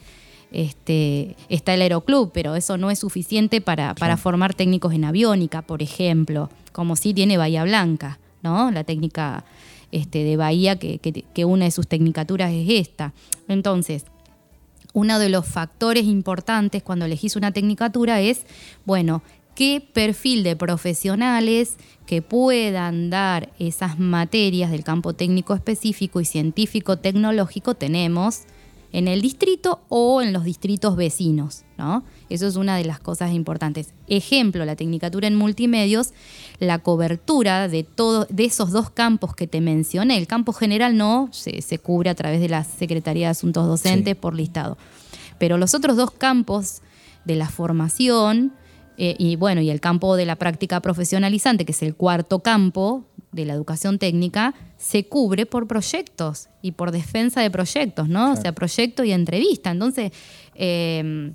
este, está el aeroclub, pero eso no es suficiente para, para formar técnicos en aviónica, por ejemplo, como sí tiene Bahía Blanca, ¿no? La técnica este, de Bahía, que, que- que una de sus tecnicaturas es esta. Entonces, uno de los factores importantes cuando elegís una tecnicatura es, bueno, qué perfil de profesionales que puedan dar esas materias del campo técnico específico y científico tecnológico tenemos en el distrito o en los distritos vecinos, ¿no? Eso es una de las cosas importantes. Ejemplo, la tecnicatura en multimedios, la cobertura de todo, de esos dos campos que te mencioné. El campo general no se, se cubre a través de la Secretaría de Asuntos Docentes Sí. por listado. Pero los otros dos campos de la formación eh, y bueno, y el campo de la práctica profesionalizante, que es el cuarto campo de la educación técnica, se cubre por proyectos y por defensa de proyectos, ¿no? O sea, proyecto y entrevista. Entonces, eh,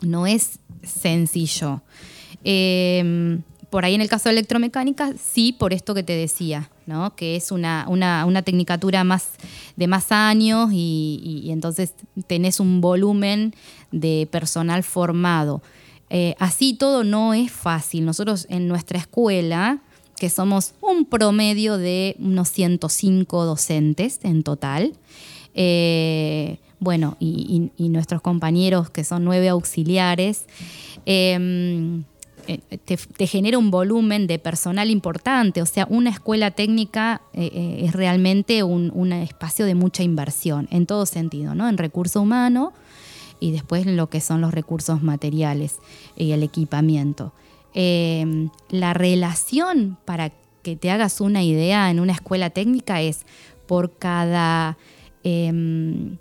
no es sencillo. Eh, por ahí en el caso de electromecánica, sí, por esto que te decía, ¿no? que es una, una, una tecnicatura más, de más años y entonces tenés un volumen de personal formado. Eh, así todo no es fácil. Nosotros en nuestra escuela, que somos un promedio de unos 105 docentes en total, eh, bueno, y, nuestros compañeros que son nueve auxiliares, eh, eh, te, genera un volumen de personal importante. O sea, una escuela técnica eh, es realmente un, espacio de mucha inversión, en todo sentido, ¿no? En recurso humano y después en lo que son los recursos materiales y el equipamiento. Eh, la relación, para que te hagas una idea en una escuela técnica, es por cada em,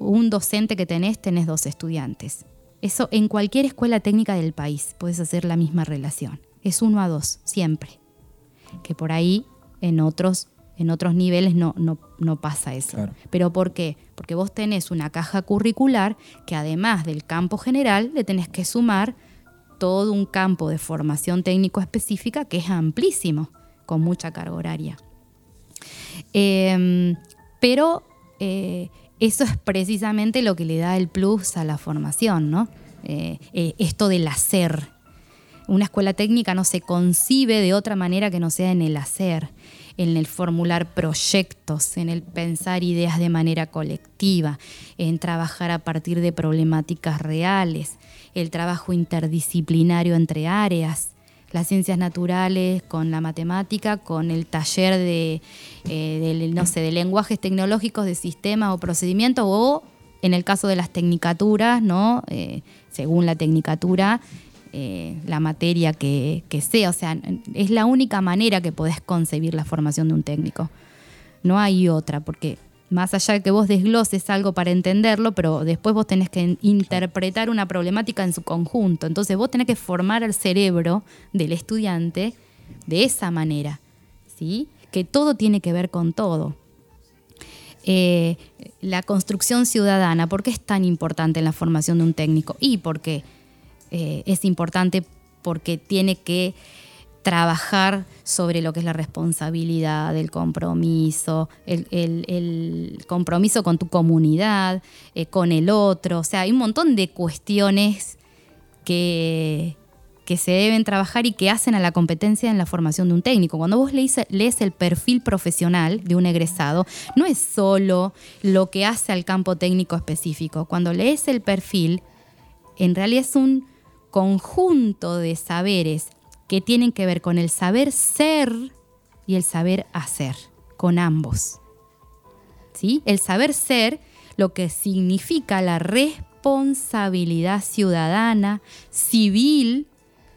un docente que tenés, tenés dos estudiantes. Eso en cualquier escuela técnica del país puedes hacer la misma relación. Es uno a dos, siempre. Que por ahí en otros, en otros niveles no, no, no pasa eso. Claro. ¿Pero por qué? Porque vos tenés una caja curricular que además del campo general le tenés que sumar todo un campo de formación técnico específica que es amplísimo, con mucha carga horaria. Eh, pero eh, eso es precisamente lo que le da el plus a la formación, ¿no? Eh, eh, esto del hacer. Una escuela técnica no se concibe de otra manera que no sea en el hacer, en el formular proyectos, en el pensar ideas de manera colectiva, en trabajar a partir de problemáticas reales, el trabajo interdisciplinario entre áreas, las ciencias naturales con la matemática, con el taller de, eh, no sé, de lenguajes tecnológicos, de sistemas o procedimientos, o en el caso de las tecnicaturas, ¿no? Eh, según la tecnicatura, eh, la materia que, que sea. O sea, es la única manera que podés concebir la formación de un técnico. No hay otra, porque más allá de que vos desgloses algo para entenderlo, pero después vos tenés que interpretar una problemática en su conjunto. Entonces vos tenés que formar el cerebro del estudiante de esa manera, ¿sí? Que todo tiene que ver con todo. Eh, la construcción ciudadana, ¿por qué es tan importante en la formación de un técnico? Y porque eh, es importante porque tiene que trabajar sobre lo que es la responsabilidad, el compromiso, el, compromiso con tu comunidad, eh, con el otro. O sea, hay un montón de cuestiones que, que se deben trabajar y que hacen a la competencia en la formación de un técnico. Cuando vos lees, lees el perfil profesional de un egresado, no es solo lo que hace al campo técnico específico. Cuando lees el perfil, en realidad es un conjunto de saberes que tienen que ver con el saber ser y el saber hacer, con ambos. ¿Sí? El saber ser, lo que significa la responsabilidad ciudadana, civil,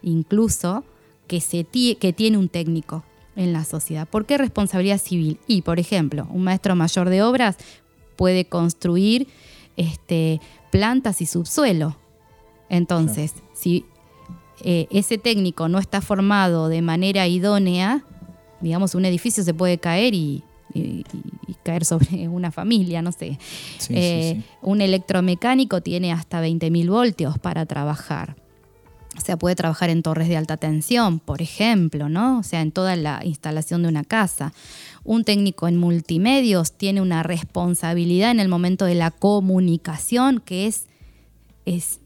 incluso, que, se que tiene un técnico en la sociedad. ¿Por qué responsabilidad civil? Y, por ejemplo, un maestro mayor de obras puede construir este, plantas y subsuelo. Entonces, si eh, ese técnico no está formado de manera idónea, digamos, un edificio se puede caer y, y- y caer sobre una familia, no sé. Sí, sí, Eh, sí. Un electromecánico tiene hasta 20.000 voltios para trabajar. O sea, puede trabajar en torres de alta tensión, por ejemplo, ¿no? O sea, en toda la instalación de una casa. Un técnico en multimedios tiene una responsabilidad en el momento de la comunicación que es, es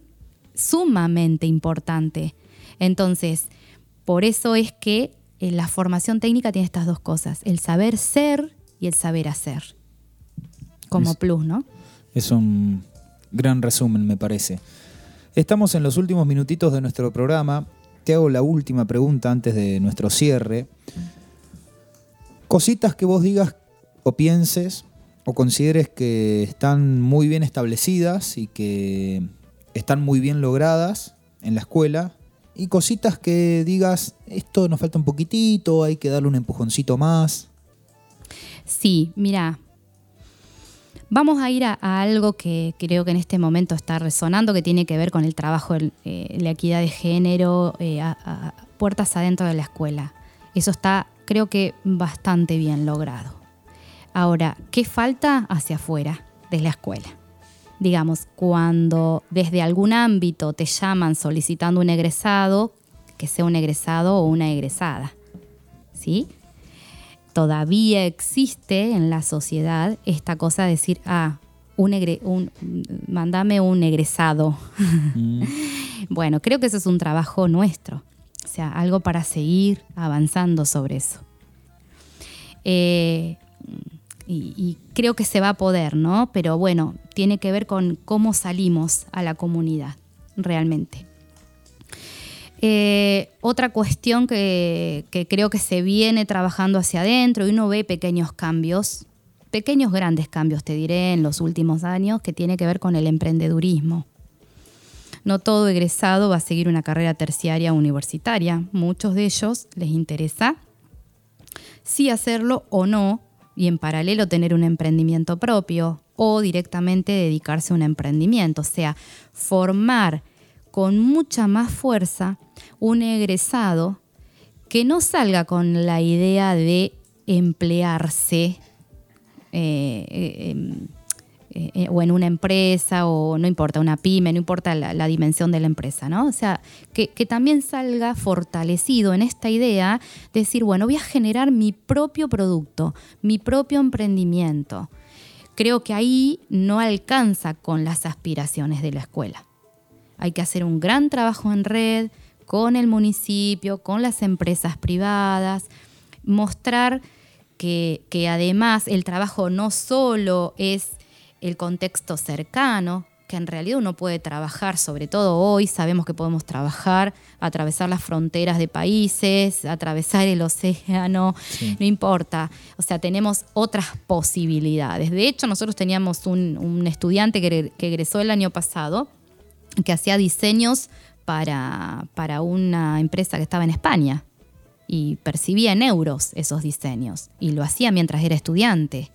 sumamente importante. Entonces, por eso es que eh, la formación técnica tiene estas dos cosas, el saber ser y el saber hacer, como Es- plus, ¿no? Es un gran resumen, me parece. Estamos en los últimos minutitos de nuestro programa. Te hago la última pregunta antes de nuestro cierre. Cositas que vos digas o pienses o consideres que están muy bien establecidas y que están muy bien logradas en la escuela. Y cositas que digas, esto nos falta un poquitito, hay que darle un empujoncito más. Sí, mira, vamos a ir a, algo que creo que en este momento está resonando, que tiene que ver con el trabajo, el, eh, la equidad de género, eh, a- puertas adentro de la escuela. Eso está, creo que, bastante bien logrado. Ahora, ¿qué falta hacia afuera de la escuela? Digamos, cuando desde algún ámbito te llaman solicitando un egresado, que sea un egresado o una egresada, ¿sí? todavía existe en la sociedad esta cosa de decir, ah, un, egre- un mándame un egresado. Mm, Bueno, creo que eso es un trabajo nuestro, o sea, algo para seguir avanzando sobre eso. Eh, y, y creo que se va a poder, ¿no? Pero bueno, tiene que ver con cómo salimos a la comunidad, realmente. Eh, otra cuestión que, que creo que se viene trabajando hacia adentro y uno ve pequeños cambios, pequeños grandes cambios, te diré, en los últimos años, que tiene que ver con el emprendedurismo. No todo egresado va a seguir una carrera terciaria universitaria. Muchos de ellos les interesa sí hacerlo o no, y en paralelo tener un emprendimiento propio o directamente dedicarse a un emprendimiento. O sea, formar con mucha más fuerza un egresado que no salga con la idea de emplearse eh, eh, em, eh, o en una empresa o no importa, una pyme, no importa la, dimensión de la empresa, ¿no? O sea, que, también salga fortalecido en esta idea de decir, bueno, voy a generar mi propio producto, mi propio emprendimiento. Creo que ahí no alcanza con las aspiraciones de la escuela. Hay que hacer un gran trabajo en red con el municipio, con las empresas privadas, mostrar que además el trabajo no solo es el contexto cercano, que en realidad uno puede trabajar, sobre todo hoy, sabemos que podemos trabajar, atravesar las fronteras de países, atravesar el océano, Sí. no importa. O sea, tenemos otras posibilidades. De hecho, nosotros teníamos un, un estudiante que, que egresó el año pasado, que hacía diseños para, para una empresa que estaba en España y percibía en euros esos diseños y lo hacía mientras era estudiante.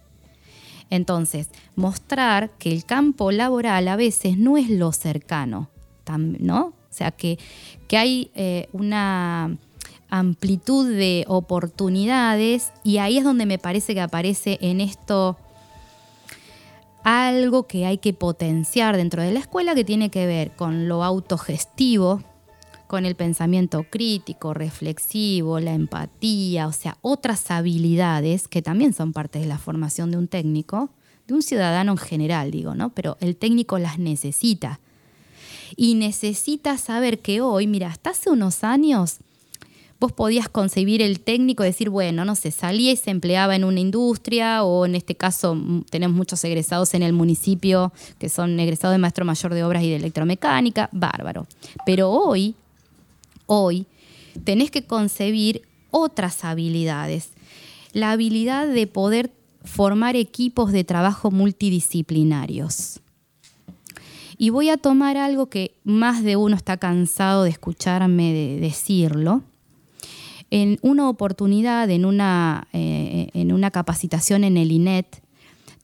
Entonces, mostrar que el campo laboral a veces no es lo cercano, ¿no? O sea, que, que hay eh, una amplitud de oportunidades y ahí es donde me parece que aparece en esto algo que hay que potenciar dentro de la escuela que tiene que ver con lo autogestivo, con el pensamiento crítico, reflexivo, la empatía, o sea, otras habilidades que también son parte de la formación de un técnico, de un ciudadano en general, digo, ¿no? Pero el técnico las necesita. Y necesita saber que hoy, mira, hasta hace unos años, vos podías concebir el técnico y decir, bueno, no sé, salía y se empleaba en una industria o en este caso tenemos muchos egresados en el municipio que son egresados de maestro mayor de obras y de electromecánica, bárbaro. Pero hoy, hoy, tenés que concebir otras habilidades. La habilidad de poder formar equipos de trabajo multidisciplinarios. Y voy a tomar algo que más de uno está cansado de escucharme de decirlo. En una oportunidad, en una, eh, en una capacitación en el INET,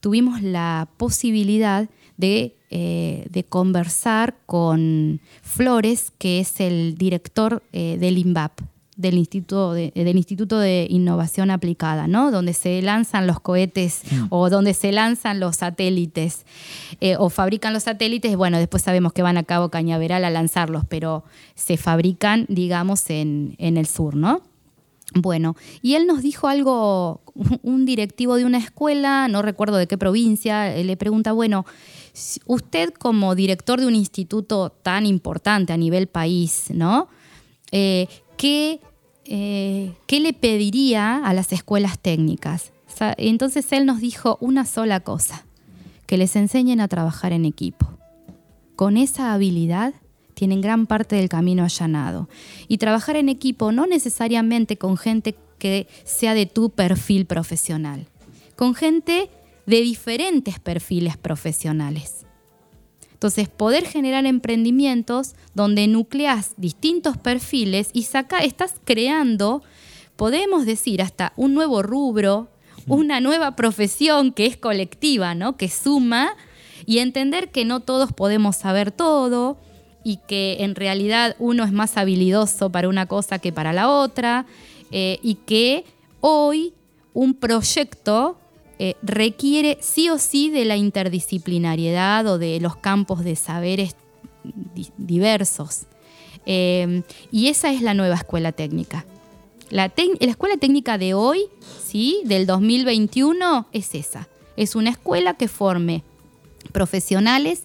tuvimos la posibilidad de, eh, de conversar con Flores, que es el director eh, del INVAP, del Instituto de, del Instituto de Innovación Aplicada, ¿no? donde se lanzan los cohetes o donde se lanzan los satélites eh, o fabrican los satélites. Bueno, después sabemos que van a Cabo Cañaveral a lanzarlos, pero se fabrican, digamos, en, en el sur, ¿no? Bueno, y él nos dijo algo, un directivo de una escuela, no recuerdo de qué provincia, eh, le pregunta, bueno, usted como director de un instituto tan importante a nivel país, ¿no? Eh, ¿qué, eh, ¿Qué le pediría a las escuelas técnicas? Entonces él nos dijo una sola cosa, que les enseñen a trabajar en equipo. Con esa habilidad tienen gran parte del camino allanado. Y trabajar en equipo no necesariamente con gente que sea de tu perfil profesional, con gente de diferentes perfiles profesionales. Entonces, poder generar emprendimientos donde nucleas distintos perfiles y saca, estás creando, podemos decir, hasta un nuevo rubro, una nueva profesión que es colectiva, ¿no? Que suma y entender que no todos podemos saber todo y que en realidad uno es más habilidoso para una cosa que para la otra eh, y que hoy un proyecto eh, requiere sí o sí de la interdisciplinariedad o de los campos de saberes di- diversos. Eh, y esa es la nueva escuela técnica. La, la escuela técnica de hoy, ¿sí? del 2021, es esa. Es una escuela que forme profesionales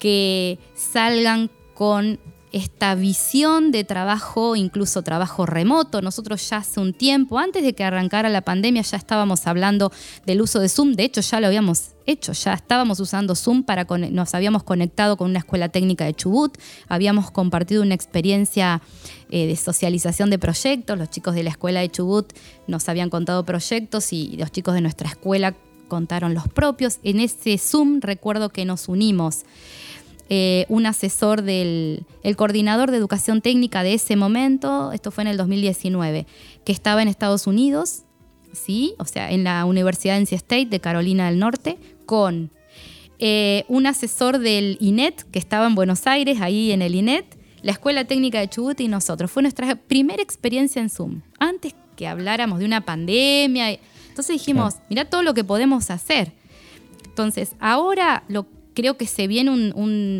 que salgan con esta visión de trabajo, incluso trabajo remoto. Nosotros ya hace un tiempo, antes de que arrancara la pandemia, ya estábamos hablando del uso de Zoom. De hecho, ya lo habíamos hecho, ya estábamos usando Zoom para con- nos habíamos conectado con una escuela técnica de Chubut, habíamos compartido una experiencia eh, de socialización de proyectos. Los chicos de la escuela de Chubut nos habían contado proyectos y los chicos de nuestra escuela contaron los propios. En ese Zoom recuerdo que nos unimos eh, un asesor del el coordinador de educación técnica de ese momento, esto fue en el 2019, que estaba en Estados Unidos, ¿sí? O sea, en la Universidad de NC State de Carolina del Norte, con eh, un asesor del INET que estaba en Buenos Aires, ahí en el INET, la Escuela Técnica de Chubut y nosotros. Fue nuestra primera experiencia en Zoom. Antes que habláramos de una pandemia. Entonces dijimos, mira todo lo que podemos hacer. Entonces, ahora lo, creo que se viene un,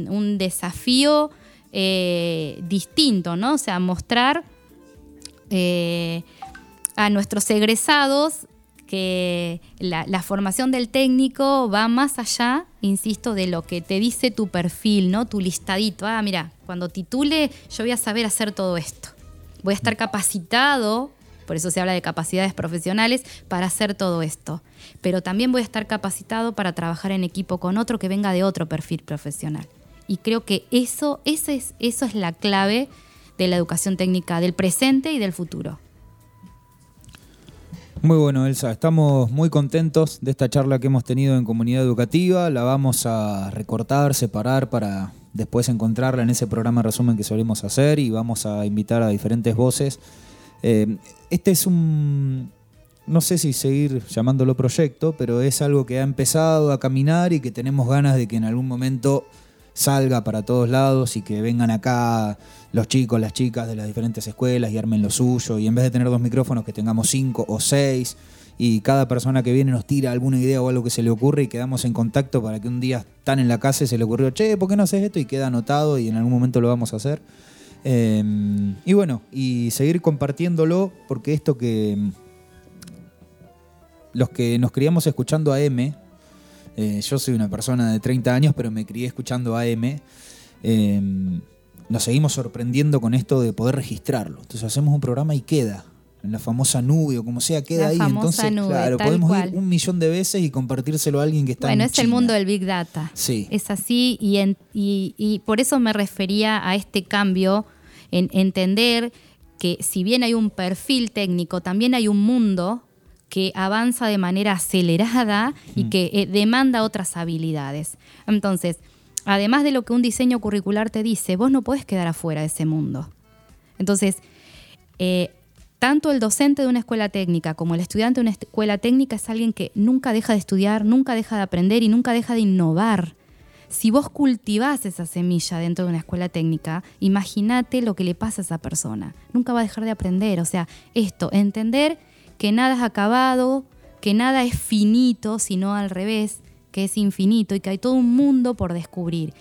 un- desafío eh, distinto, ¿no? O sea, mostrar eh, a nuestros egresados que la, la formación del técnico va más allá, insisto, de lo que te dice tu perfil, ¿no? Tu listadito. Ah, mira, cuando titule yo voy a saber hacer todo esto. Voy a estar capacitado, por eso se habla de capacidades profesionales, para hacer todo esto. Pero también voy a estar capacitado para trabajar en equipo con otro que venga de otro perfil profesional. Y creo que eso, ese es, eso es la clave de la educación técnica del presente y del futuro. Muy bueno, Elsa. Estamos muy contentos de esta charla que hemos tenido en comunidad educativa. La vamos a recortar, separar para después encontrarla en ese programa resumen que solemos hacer y vamos a invitar a diferentes voces. Eh, este es un, no sé si seguir llamándolo proyecto, pero es algo que ha empezado a caminar y que tenemos ganas de que en algún momento salga para todos lados y que vengan acá los chicos, las chicas de las diferentes escuelas y armen lo suyo. Y en vez de tener dos micrófonos, que tengamos cinco o seis. Y cada persona que viene nos tira alguna idea o algo que se le ocurre y quedamos en contacto para que un día están en la casa y se le ocurrió, che, ¿por qué no haces esto? Y queda anotado y en algún momento lo vamos a hacer. Eh, y bueno, y seguir compartiéndolo porque esto que los que nos criamos escuchando a M, eh, yo soy una persona de 30 años, pero me crié escuchando AM. eh, nos seguimos sorprendiendo con esto de poder registrarlo. Entonces hacemos un programa y queda. En la famosa nube o como sea, queda La ahí. famosa Entonces, nube, claro, podemos cual. ir un millón de veces y compartírselo a alguien que está Bueno, en es el mundo del Big Data. Sí. Es así y, en- y- y por eso me refería a este cambio en entender que si bien hay un perfil técnico, también hay un mundo que avanza de manera acelerada y que eh, demanda otras habilidades. Entonces, además de lo que un diseño curricular te dice, vos no podés quedar afuera de ese mundo. Entonces, eh, tanto el docente de una escuela técnica como el estudiante de una escuela técnica es alguien que nunca deja de estudiar, nunca deja de aprender y nunca deja de innovar. Si vos cultivás esa semilla dentro de una escuela técnica, imagínate lo que le pasa a esa persona. Nunca va a dejar de aprender. O sea, esto, entender que nada es acabado, que nada es finito, sino al revés, que es infinito y que hay todo un mundo por descubrir.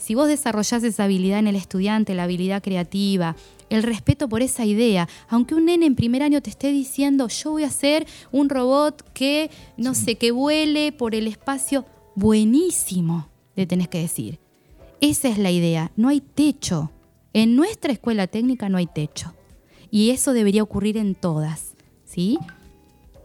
Si vos desarrollás esa habilidad en el estudiante, la habilidad creativa, el respeto por esa idea, aunque un nene en primer año te esté diciendo, yo voy a hacer un robot que, no sé, que vuele por el espacio, buenísimo, le tenés que decir. Esa es la idea, no hay techo. En nuestra escuela técnica no hay techo. Y eso debería ocurrir en todas, ¿sí?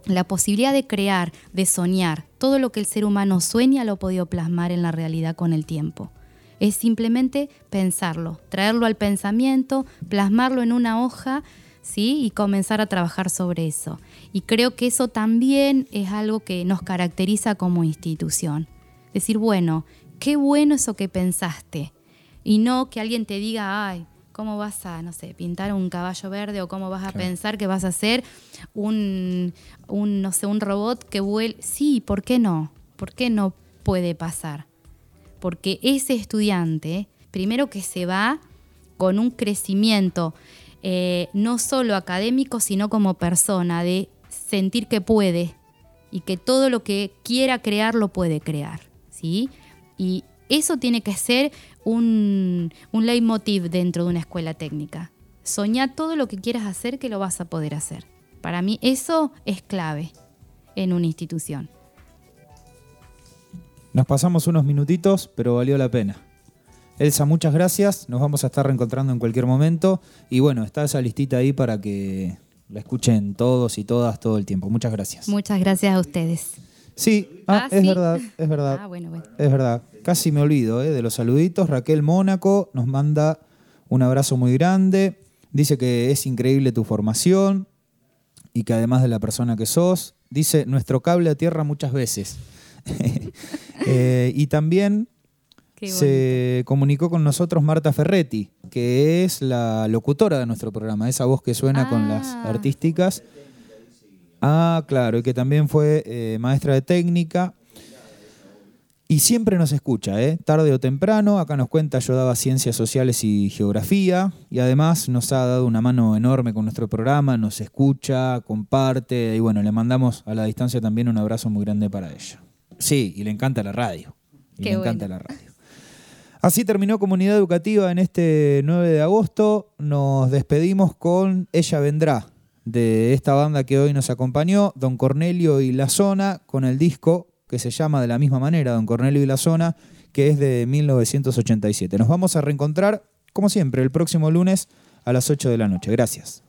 La posibilidad de crear, de soñar, todo lo que el ser humano sueña lo ha podido plasmar en la realidad con el tiempo. Es simplemente pensarlo, traerlo al pensamiento, plasmarlo en una hoja, ¿sí? Y comenzar a trabajar sobre eso. Y creo que eso también es algo que nos caracteriza como institución. Decir, bueno, qué bueno eso que pensaste. Y no que alguien te diga, ay, ¿cómo vas a, no sé, pintar un caballo verde o cómo vas a pensar que vas a hacer un, un, no sé, un robot que vuele? Sí, ¿por qué no? ¿Por qué no puede pasar? Porque ese estudiante, primero que se va con un crecimiento eh, no solo académico, sino como persona, de sentir que puede y que todo lo que quiera crear lo puede crear, ¿sí? Y eso tiene que ser un, un leitmotiv dentro de una escuela técnica. Soñar todo lo que quieras hacer que lo vas a poder hacer. Para mí eso es clave en una institución. Nos pasamos unos minutitos, pero valió la pena. Elsa, muchas gracias. Nos vamos a estar reencontrando en cualquier momento. Y bueno, está esa listita ahí para que la escuchen todos y todas todo el tiempo. Muchas gracias. Muchas gracias a ustedes. Sí, ah, Ah, es sí. verdad, es verdad. Ah, bueno, bueno. Es verdad. Casi me olvido eh, de los saluditos. Raquel Mónaco nos manda un abrazo muy grande. Dice que es increíble tu formación y que además de la persona que sos, dice nuestro cable a tierra muchas veces. Eh, y también se comunicó con nosotros Marta Ferretti, que es la locutora de nuestro programa, esa voz que suena con las Ah. artísticas. Ah, claro, y que también fue eh, maestra de técnica. Y siempre nos escucha, ¿eh? tarde o temprano. Acá nos cuenta, yo daba ciencias sociales y geografía. Y además nos ha dado una mano enorme con nuestro programa, nos escucha, comparte. Y bueno, le mandamos a la distancia también un abrazo muy grande para ella. Sí, y le encanta la radio. Y Qué le bueno. encanta la radio. Así terminó Comunidad Educativa en este 9 de agosto. Nos despedimos con Ella Vendrá, de esta banda que hoy nos acompañó, Don Cornelio y La Zona, con el disco que se llama de la misma manera, Don Cornelio y La Zona, que es de 1987. Nos vamos a reencontrar, como siempre, el próximo lunes a las 8 de la noche. Gracias.